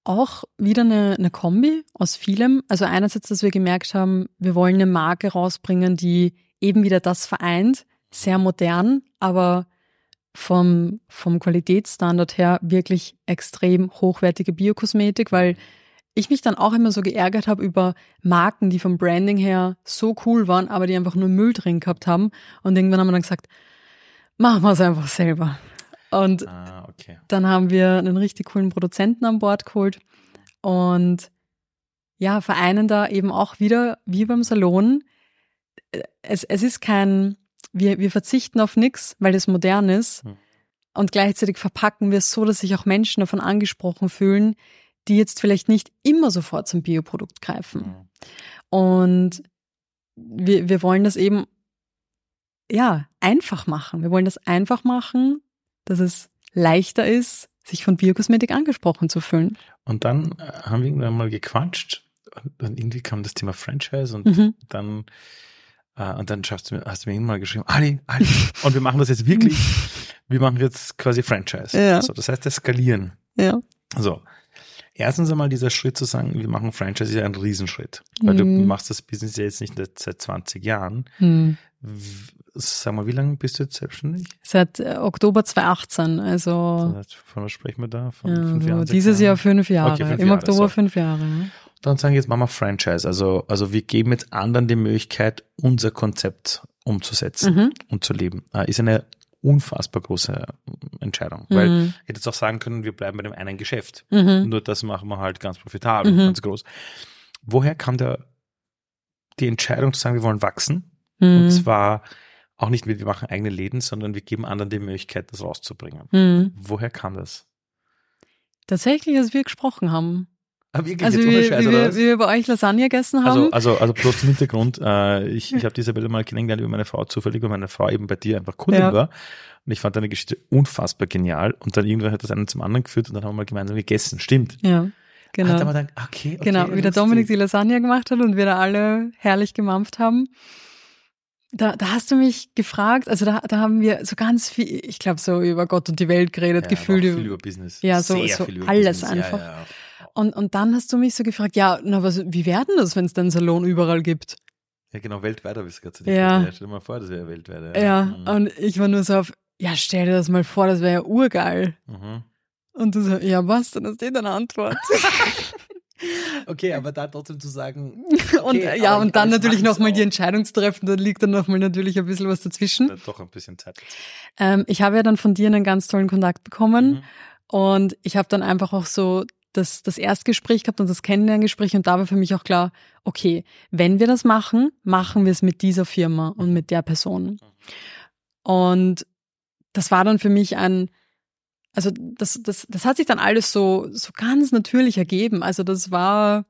Auch wieder eine, eine Kombi aus vielem. Also einerseits, dass wir gemerkt haben, wir wollen eine Marke rausbringen, die eben wieder das vereint, sehr modern, aber vom, vom Qualitätsstandard her wirklich extrem hochwertige Biokosmetik, weil ich mich dann auch immer so geärgert habe über Marken, die vom Branding her so cool waren, aber die einfach nur Müll drin gehabt haben. Und irgendwann haben wir dann gesagt, machen wir es einfach selber. Und ah, okay. dann haben wir einen richtig coolen Produzenten an Bord geholt, Und ja, vereinen da eben auch wieder, wie beim Salon, es, es ist kein, wir, wir verzichten auf nichts, weil es modern ist. Hm. Und gleichzeitig verpacken wir es so, dass sich auch Menschen davon angesprochen fühlen, die jetzt vielleicht nicht immer sofort zum Bioprodukt greifen. Hm. Und wir, wir wollen das eben, ja, einfach machen. Wir wollen das einfach machen, dass es leichter ist, sich von Biokosmetik angesprochen zu fühlen. Und dann äh, haben wir irgendwann mal gequatscht und dann irgendwie kam das Thema Franchise und mhm. dann äh, und dann schaffst du mir, hast du mir irgendwann mal geschrieben, Ali, Ali, [laughs] und wir machen das jetzt wirklich, wir machen jetzt quasi Franchise. Ja. Also, das heißt, wir skalieren. Ja. So. Erstens einmal dieser Schritt zu sagen, wir machen Franchise ist ja ein Riesenschritt. Weil mhm. du machst das Business ja jetzt nicht seit 20 Jahren. Mhm. Sag mal, wie lange bist du jetzt selbstständig? Seit äh, Oktober 2018, also. Von was sprechen wir da? Von ja, fünf Jahren? Dieses Jahr fünf Jahre. Okay, fünf Im Jahre, Oktober so. fünf Jahre. Dann sagen wir jetzt machen wir Franchise. Also, also wir geben jetzt anderen die Möglichkeit, unser Konzept umzusetzen mhm. und zu leben. Äh, ist eine unfassbar große Entscheidung. Mhm. Weil ich hätte jetzt auch sagen können, wir bleiben bei dem einen Geschäft. Mhm. Nur das machen wir halt ganz profitabel, mhm. ganz groß. Woher kam der, die Entscheidung zu sagen, wir wollen wachsen? Und mhm. zwar auch nicht wir machen eigene Läden, sondern wir geben anderen die Möglichkeit, das rauszubringen. Mhm. Woher kam das? Tatsächlich, als wir gesprochen haben. Ah, wirklich, also wie, Scheiß, wie, wir, wie wir bei euch Lasagne gegessen haben. Also, also, also bloß zum Hintergrund, äh, ich, [laughs] ich habe die Isabelle mal kennengelernt über meine Frau zufällig, weil meine Frau eben bei dir einfach Kundin ja. war. Und ich fand deine Geschichte unfassbar genial. Und dann irgendwann hat das einen zum anderen geführt und dann haben wir mal gemeinsam gegessen. Stimmt. Ja. Genau. Hat aber dann, okay, okay, genau, wie der Dominik die Lasagne gemacht hat und wir da alle herrlich gemampft haben. Da, da hast du mich gefragt, also da, da haben wir so ganz viel, ich glaube so über Gott und die Welt geredet, ja, gefühlt. Viel über Business. Ja, so, Sehr so alles Business. einfach. Ja, ja. Und, und dann hast du mich so gefragt, ja, na was, wie werden das, wenn es den Salon überall gibt? Ja, genau, weltweit habe ich es gerade ja. ja. Stell dir mal vor, das wäre weltweit. Ja, ja mhm. und ich war nur so auf, ja, stell dir das mal vor, das wäre ja urgeil. Mhm. Und du so, ja, was? Dann hast du eh deine Antwort. [laughs] okay, aber da trotzdem zu sagen. [laughs] Okay, und ja, und dann natürlich nochmal die Entscheidung zu treffen, da liegt dann nochmal natürlich ein bisschen was dazwischen. Doch ein bisschen Zeit. Ähm, ich habe ja dann von dir einen ganz tollen Kontakt bekommen. Mhm. Und ich habe dann einfach auch so das, das Erstgespräch gehabt und das Kennenlerngespräch und da war für mich auch klar, okay, wenn wir das machen, machen wir es mit dieser Firma und mit der Person. Und das war dann für mich ein, also das, das, das hat sich dann alles so, so ganz natürlich ergeben. Also das war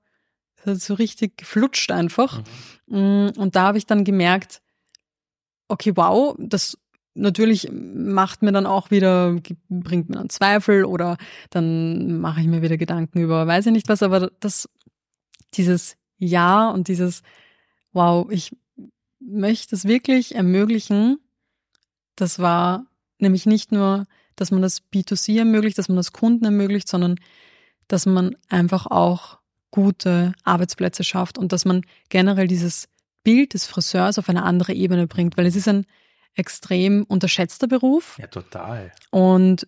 so richtig geflutscht einfach. Mhm. Und da habe ich dann gemerkt, okay, wow, das natürlich macht mir dann auch wieder, bringt mir dann Zweifel oder dann mache ich mir wieder Gedanken über weiß ich nicht was, aber das, dieses Ja und dieses Wow, ich möchte es wirklich ermöglichen, das war nämlich nicht nur, dass man das B2C ermöglicht, dass man das Kunden ermöglicht, sondern dass man einfach auch gute Arbeitsplätze schafft und dass man generell dieses Bild des Friseurs auf eine andere Ebene bringt, weil es ist ein extrem unterschätzter Beruf. Ja, total. Und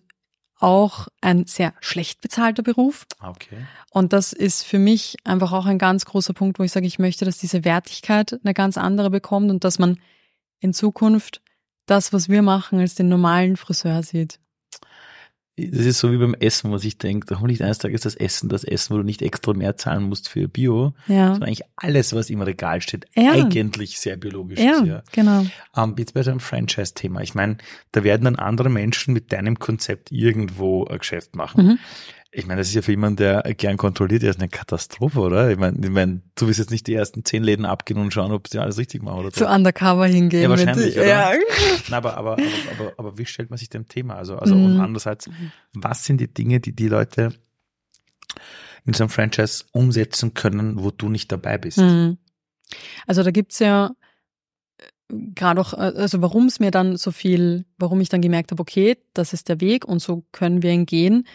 auch ein sehr schlecht bezahlter Beruf. Okay. Und das ist für mich einfach auch ein ganz großer Punkt, wo ich sage, ich möchte, dass diese Wertigkeit eine ganz andere bekommt und dass man in Zukunft das, was wir machen, als den normalen Friseur sieht das ist so wie beim Essen, was ich denke, hoffentlich eines Tages das Essen, das Essen, wo du nicht extra mehr zahlen musst für Bio, ja. sondern eigentlich alles, was im Regal steht, ja. eigentlich sehr biologisch ja, ist. Ja, genau. Ähm, jetzt bei deinem Franchise-Thema. Ich meine, da werden dann andere Menschen mit deinem Konzept irgendwo ein Geschäft machen. Mhm. Ich meine, das ist ja für jemanden, der gern kontrolliert, ja ist eine Katastrophe, oder? Ich meine, ich meine, du wirst jetzt nicht die ersten zehn Läden abgehen und schauen, ob sie alles richtig machen oder so. Zu undercover hingehen. Ja, wahrscheinlich, mit, Ja. [laughs] Na, aber, aber, aber, aber, aber, wie stellt man sich dem Thema? Also, also mhm. und andererseits, was sind die Dinge, die die Leute in so einem Franchise umsetzen können, wo du nicht dabei bist? Mhm. Also da gibt's ja äh, gerade auch, äh, also warum es mir dann so viel, warum ich dann gemerkt habe, okay, das ist der Weg und so können wir ihn gehen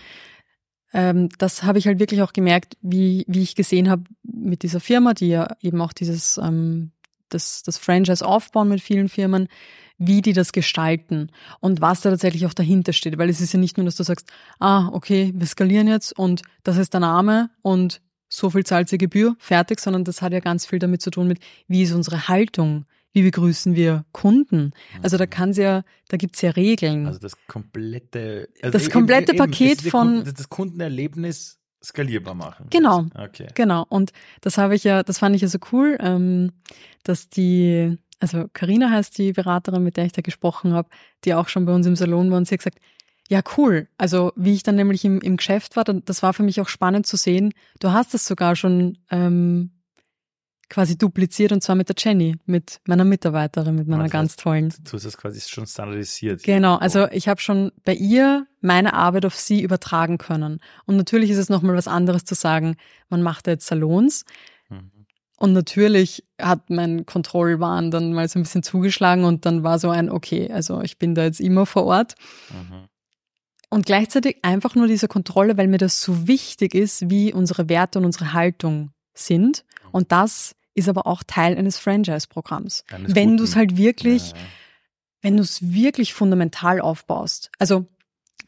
ähm, das habe ich halt wirklich auch gemerkt, wie, wie ich gesehen habe mit dieser Firma, die ja eben auch dieses ähm, das, das Franchise aufbauen mit vielen Firmen, wie die das gestalten und was da tatsächlich auch dahinter steht. Weil es ist ja nicht nur, dass du sagst, ah, okay, wir skalieren jetzt und das ist der Name und so viel zahlt sie Gebühr, fertig, sondern das hat ja ganz viel damit zu tun mit, wie ist unsere Haltung, wie begrüßen wir Kunden? Also da mhm. kann es ja, da gibt's ja Regeln. Also das komplette, also das komplette eben, Paket eben, von das Kundenerlebnis skalierbar machen. Genau. Okay. Genau. Und das habe ich ja, das fand ich ja so cool, ähm, dass die, also Karina heißt die Beraterin, mit der ich da gesprochen habe, die auch schon bei uns im Salon war und sie hat gesagt, ja, cool. Also wie ich dann nämlich im, im Geschäft war, das war für mich auch spannend zu sehen. Du hast es sogar schon ähm, quasi dupliziert und zwar mit der Jenny, mit meiner Mitarbeiterin, mit meiner das ganz tollen. Du hast das quasi schon standardisiert. Genau, also ich habe schon bei ihr meine Arbeit auf sie übertragen können. Und natürlich ist es nochmal was anderes zu sagen, man macht jetzt Salons. Mhm. Und natürlich hat mein Kontrollwahn dann mal so ein bisschen zugeschlagen und dann war so ein, okay, also ich bin da jetzt immer vor Ort. Mhm. Und gleichzeitig einfach nur diese Kontrolle, weil mir das so wichtig ist, wie unsere Werte und unsere Haltung sind. Und das ist aber auch Teil eines Franchise-Programms. Wenn du es halt wirklich, ja. wenn du es wirklich fundamental aufbaust. Also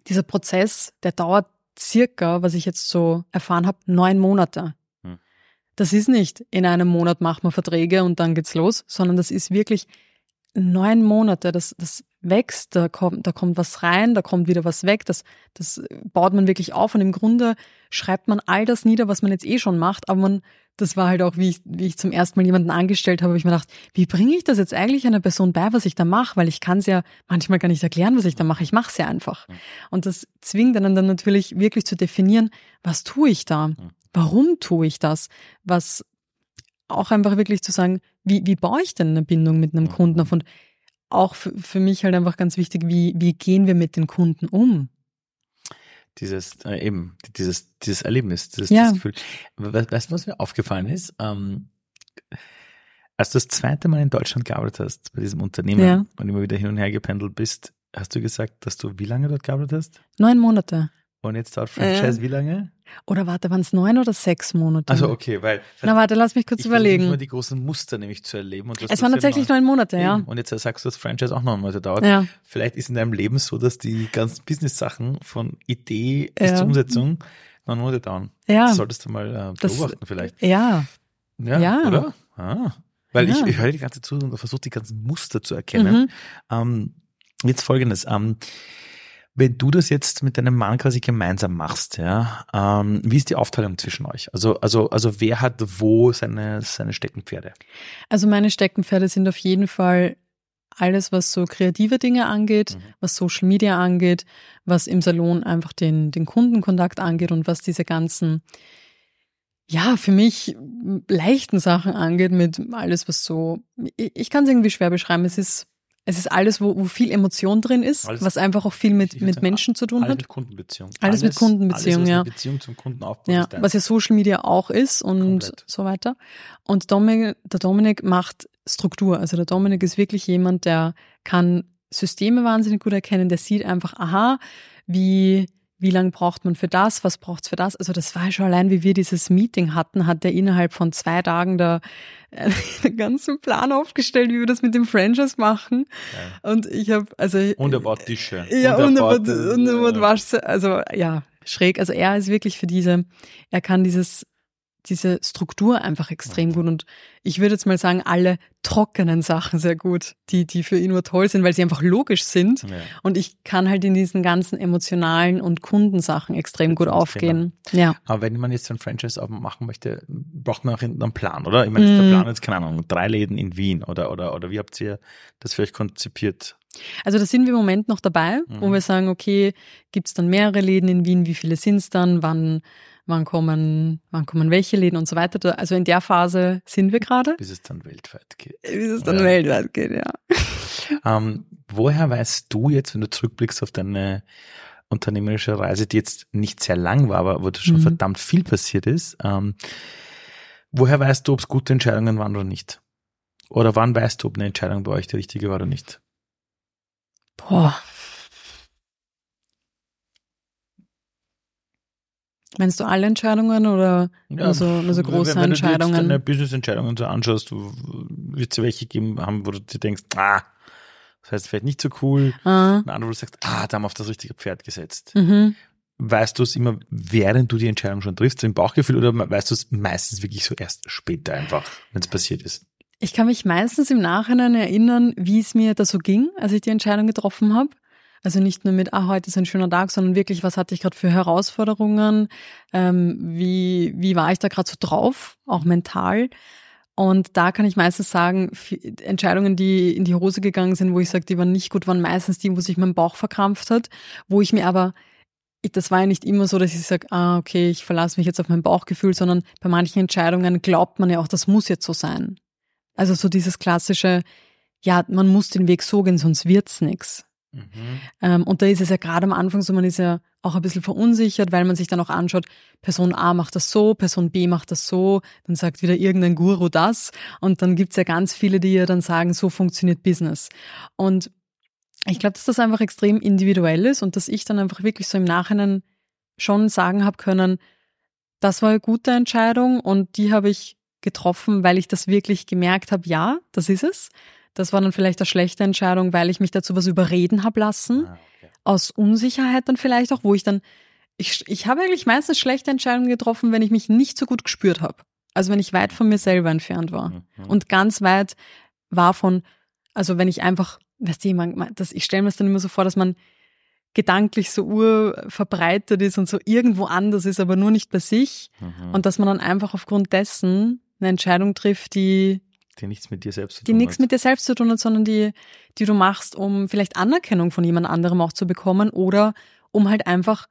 dieser Prozess, der dauert circa, was ich jetzt so erfahren habe, neun Monate. Hm. Das ist nicht, in einem Monat machen wir Verträge und dann geht's los, sondern das ist wirklich neun Monate. Das, das wächst, da kommt, da kommt was rein, da kommt wieder was weg. Das, das baut man wirklich auf und im Grunde schreibt man all das nieder, was man jetzt eh schon macht, aber man, das war halt auch, wie ich, wie ich zum ersten Mal jemanden angestellt habe, habe ich mir gedacht, wie bringe ich das jetzt eigentlich einer Person bei, was ich da mache? Weil ich kann es ja manchmal gar nicht erklären, was ich da mache. Ich mache es ja einfach. Und das zwingt einen dann natürlich wirklich zu definieren, was tue ich da? Warum tue ich das? Was auch einfach wirklich zu sagen, wie, wie baue ich denn eine Bindung mit einem Kunden auf? Und auch für, für mich halt einfach ganz wichtig, wie, wie gehen wir mit den Kunden um? Dieses, äh, eben, dieses, dieses Erlebnis, dieses, Ja. Gefühl. We- Weißt du, was mir aufgefallen ist? Ähm, als du das zweite Mal in Deutschland gearbeitet hast, bei diesem Unternehmen Ja. und immer wieder hin und her gependelt bist, hast du gesagt, dass du wie lange dort gearbeitet hast? Neun Monate. Und jetzt dauert Franchise Äh. wie lange? Oder warte, waren es neun oder sechs Monate? Also okay, weil Na warte, lass mich kurz ich überlegen. die großen Muster nämlich zu erleben. Und Es waren das tatsächlich neun- Monate, ja. Und jetzt sagst du, dass Franchise auch neun Monate dauert. Ja. Vielleicht ist in deinem Leben so, dass die ganzen Business-Sachen von Idee bis Ja. zur Umsetzung neun Monate dauern. Ja. Das solltest du mal äh, Das- beobachten vielleicht. Ja. Ja, Ja. oder? Ah. Weil ich, ich höre die ganze Zeit zu und versuche die ganzen Muster zu erkennen. Mhm. Ähm, jetzt folgendes. Ähm, wenn du das jetzt mit deinem Mann quasi gemeinsam machst, ja, ähm, wie ist die Aufteilung zwischen euch? Also, also, also wer hat wo seine, seine Steckenpferde? Also meine Steckenpferde sind auf jeden Fall alles, was so kreative Dinge angeht, Mhm. was Social Media angeht, was im Salon einfach den, den Kundenkontakt angeht und was diese ganzen, ja, für mich leichten Sachen angeht mit alles, was so, ich, ich kann es irgendwie schwer beschreiben. Es ist, es ist alles, wo, wo viel Emotion drin ist, Alles- was einfach auch viel mit, mit Menschen zu tun Alles hat. mit Kundenbeziehung. Alles mit Kundenbeziehung, alles, was ja. Beziehung zum Kunden aufbaut. Ja, was ja Social Media auch ist und Komplett. so weiter. Und Dominik, der Dominik macht Struktur. Also der Dominik ist wirklich jemand, der kann Systeme wahnsinnig gut erkennen. Der sieht einfach, aha, wie, wie lang braucht man für das, was braucht's für das. Also das war schon allein, wie wir dieses Meeting hatten, hat er innerhalb von zwei Tagen da äh, [laughs] einen ganzen Plan aufgestellt, wie wir das mit dem Franchise machen. Geil. Und ich habe, also Und er baut Tische. ja, und er baut, und er äh, also ja, schräg. Also er ist wirklich für diese, er kann dieses, diese Struktur einfach extrem gut. Und ich würde jetzt mal sagen, alle trockenen Sachen sehr gut, die, die für ihn nur toll sind, weil sie einfach logisch sind. Ja. Und ich kann halt in diesen ganzen emotionalen und Kundensachen extrem gut aufgehen. Ja. Aber wenn man jetzt ein Franchise aufmachen möchte, braucht man auch einen Plan, oder? Ich meine, ist der Mhm. Plan jetzt, keine Ahnung, drei Läden in Wien oder, oder, oder wie habt ihr das für euch konzipiert? Also da sind wir im Moment noch dabei, wo Mhm. wir sagen, okay, gibt's dann mehrere Läden in Wien, wie viele sind's dann, wann, wann kommen, wann kommen welche Läden und so weiter. Also in der Phase sind wir gerade. bis es dann weltweit geht. Wie es dann Ja. weltweit geht, ja. [laughs] Ähm, woher weißt du jetzt, wenn du zurückblickst auf deine unternehmerische Reise, die jetzt nicht sehr lang war, aber wo schon Mhm. verdammt viel passiert ist, ähm, woher weißt du, ob es gute Entscheidungen waren oder nicht? Oder wann weißt du, ob eine Entscheidung bei euch die richtige war oder nicht? Boah. Meinst du alle Entscheidungen oder nur so, nur so wenn- große wenn, wenn du dir Entscheidungen? jetzt deine Business-Entscheidungen so anschaust, wird es ja welche geben haben, wo du dir denkst, ah, das heißt vielleicht nicht so cool. ah, Und andere, wo du sagst, ah, da haben wir auf das richtige Pferd gesetzt. mhm. Weißt du es immer, während du die Entscheidung schon triffst, im Bauchgefühl, oder weißt du es meistens wirklich so erst später einfach, wenn es passiert ist? Ich kann mich meistens im Nachhinein erinnern, wie es mir da so ging, als ich die Entscheidung getroffen habe. Also nicht nur mit, ah, heute ist ein schöner Tag, sondern wirklich, was hatte ich gerade für Herausforderungen? Ähm, wie, wie war ich da gerade so drauf, auch mental? Und da kann ich meistens sagen, Entscheidungen, die in die Hose gegangen sind, wo ich sage, die waren nicht gut, waren meistens die, wo sich mein Bauch verkrampft hat, wo ich mir aber, das war ja nicht immer so, dass ich sage, ah, okay, ich verlasse mich jetzt auf mein Bauchgefühl, sondern bei manchen Entscheidungen glaubt man ja auch, das muss jetzt so sein. Also so dieses klassische, ja, man muss den Weg so gehen, sonst wird's nix. Mhm. Ähm, und da ist es ja gerade am Anfang so, man ist ja auch ein bisschen verunsichert, weil man sich dann auch anschaut, Person A macht das so, Person B macht das so, dann sagt wieder irgendein Guru das und dann gibt's ja ganz viele, die ja dann sagen, so funktioniert Business. Und ich glaube, dass das einfach extrem individuell ist und dass ich dann einfach wirklich so im Nachhinein schon sagen habe können, das war eine gute Entscheidung und die habe ich getroffen, weil ich das wirklich gemerkt habe, ja, das ist es. Das war dann vielleicht eine schlechte Entscheidung, weil ich mich dazu was überreden habe lassen. Ah, okay. Aus Unsicherheit dann vielleicht auch, wo ich dann, ich, ich habe eigentlich meistens schlechte Entscheidungen getroffen, wenn ich mich nicht so gut gespürt habe. Also wenn ich weit von mir selber entfernt war. Mhm. Und ganz weit war von, also wenn ich einfach, weißt du, man, das, ich stelle mir das dann immer so vor, dass man gedanklich so urverbreitet ist und so irgendwo anders ist, aber nur nicht bei sich. Mhm. Und dass man dann einfach aufgrund dessen eine Entscheidung trifft, die die nichts mit dir selbst zu tun hat. Die nichts mit dir selbst zu tun hat, sondern die, die du machst, um vielleicht Anerkennung von jemand anderem auch zu bekommen oder um halt einfach,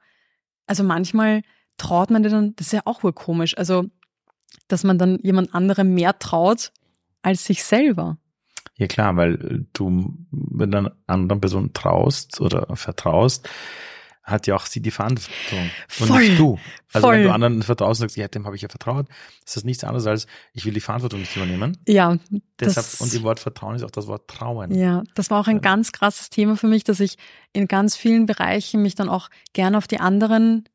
also manchmal traut man dir dann, das ist ja auch wohl komisch, also, dass man dann jemand anderem mehr traut als sich selber. Ja klar, weil du, wenn du einer anderen Person traust oder vertraust, hat ja auch sie die Verantwortung und voll, nicht du. Also voll. wenn du anderen vertraust und sagst, ja, dem habe ich ja vertraut, ist das nichts anderes als, ich will die Verantwortung nicht übernehmen. Ja. Deshalb, das, und im Wort Vertrauen ist auch das Wort Trauen. Ja, das war auch ein ja. ganz krasses Thema für mich, dass ich in ganz vielen Bereichen mich dann auch gerne auf die anderen,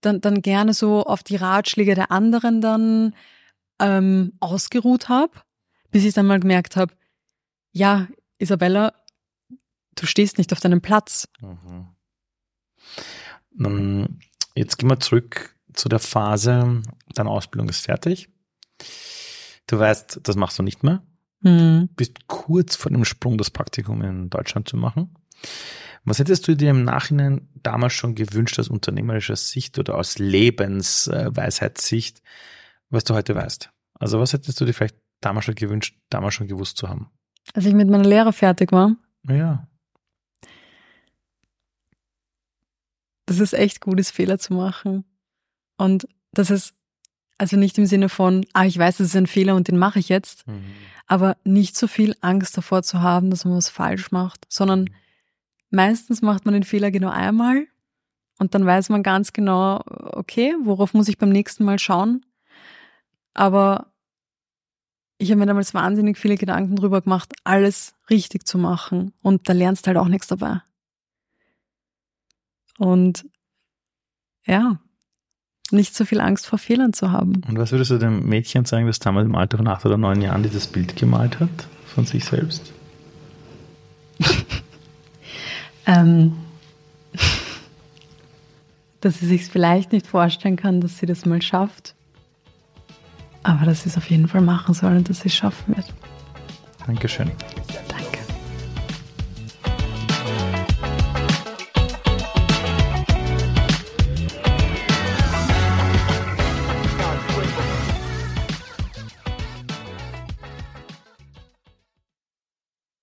dann, dann gerne so auf die Ratschläge der anderen dann ähm, ausgeruht habe, bis ich dann mal gemerkt habe, ja, Isabella, du stehst nicht auf deinem Platz. Mhm. Jetzt gehen wir zurück zu der Phase, deine Ausbildung ist fertig. Du weißt, das machst du nicht mehr. Mhm. Bist kurz vor dem Sprung, das Praktikum in Deutschland zu machen. Was hättest du dir im Nachhinein damals schon gewünscht aus unternehmerischer Sicht oder aus Lebensweisheitssicht, was du heute weißt? Also was hättest du dir vielleicht damals schon gewünscht, damals schon gewusst zu haben? Als ich mit meiner Lehre fertig war? Ja. Das ist echt gut ist, Fehler zu machen. Und das ist also nicht im Sinne von, ah, ich weiß, das ist ein Fehler und den mache ich jetzt, mhm. aber nicht so viel Angst davor zu haben, dass man was falsch macht, sondern mhm. meistens macht man den Fehler genau einmal und dann weiß man ganz genau, okay, worauf muss ich beim nächsten Mal schauen. Aber ich habe mir damals wahnsinnig viele Gedanken drüber gemacht, alles richtig zu machen und da lernst du halt auch nichts dabei. Und ja, nicht so viel Angst vor Fehlern zu haben. Und was würdest du dem Mädchen sagen, das damals im Alter von acht oder neun Jahren dieses Bild gemalt hat von sich selbst? [laughs] ähm, dass sie sich vielleicht nicht vorstellen kann, dass sie das mal schafft. Aber dass sie es auf jeden Fall machen soll und dass sie es schaffen wird. Dankeschön.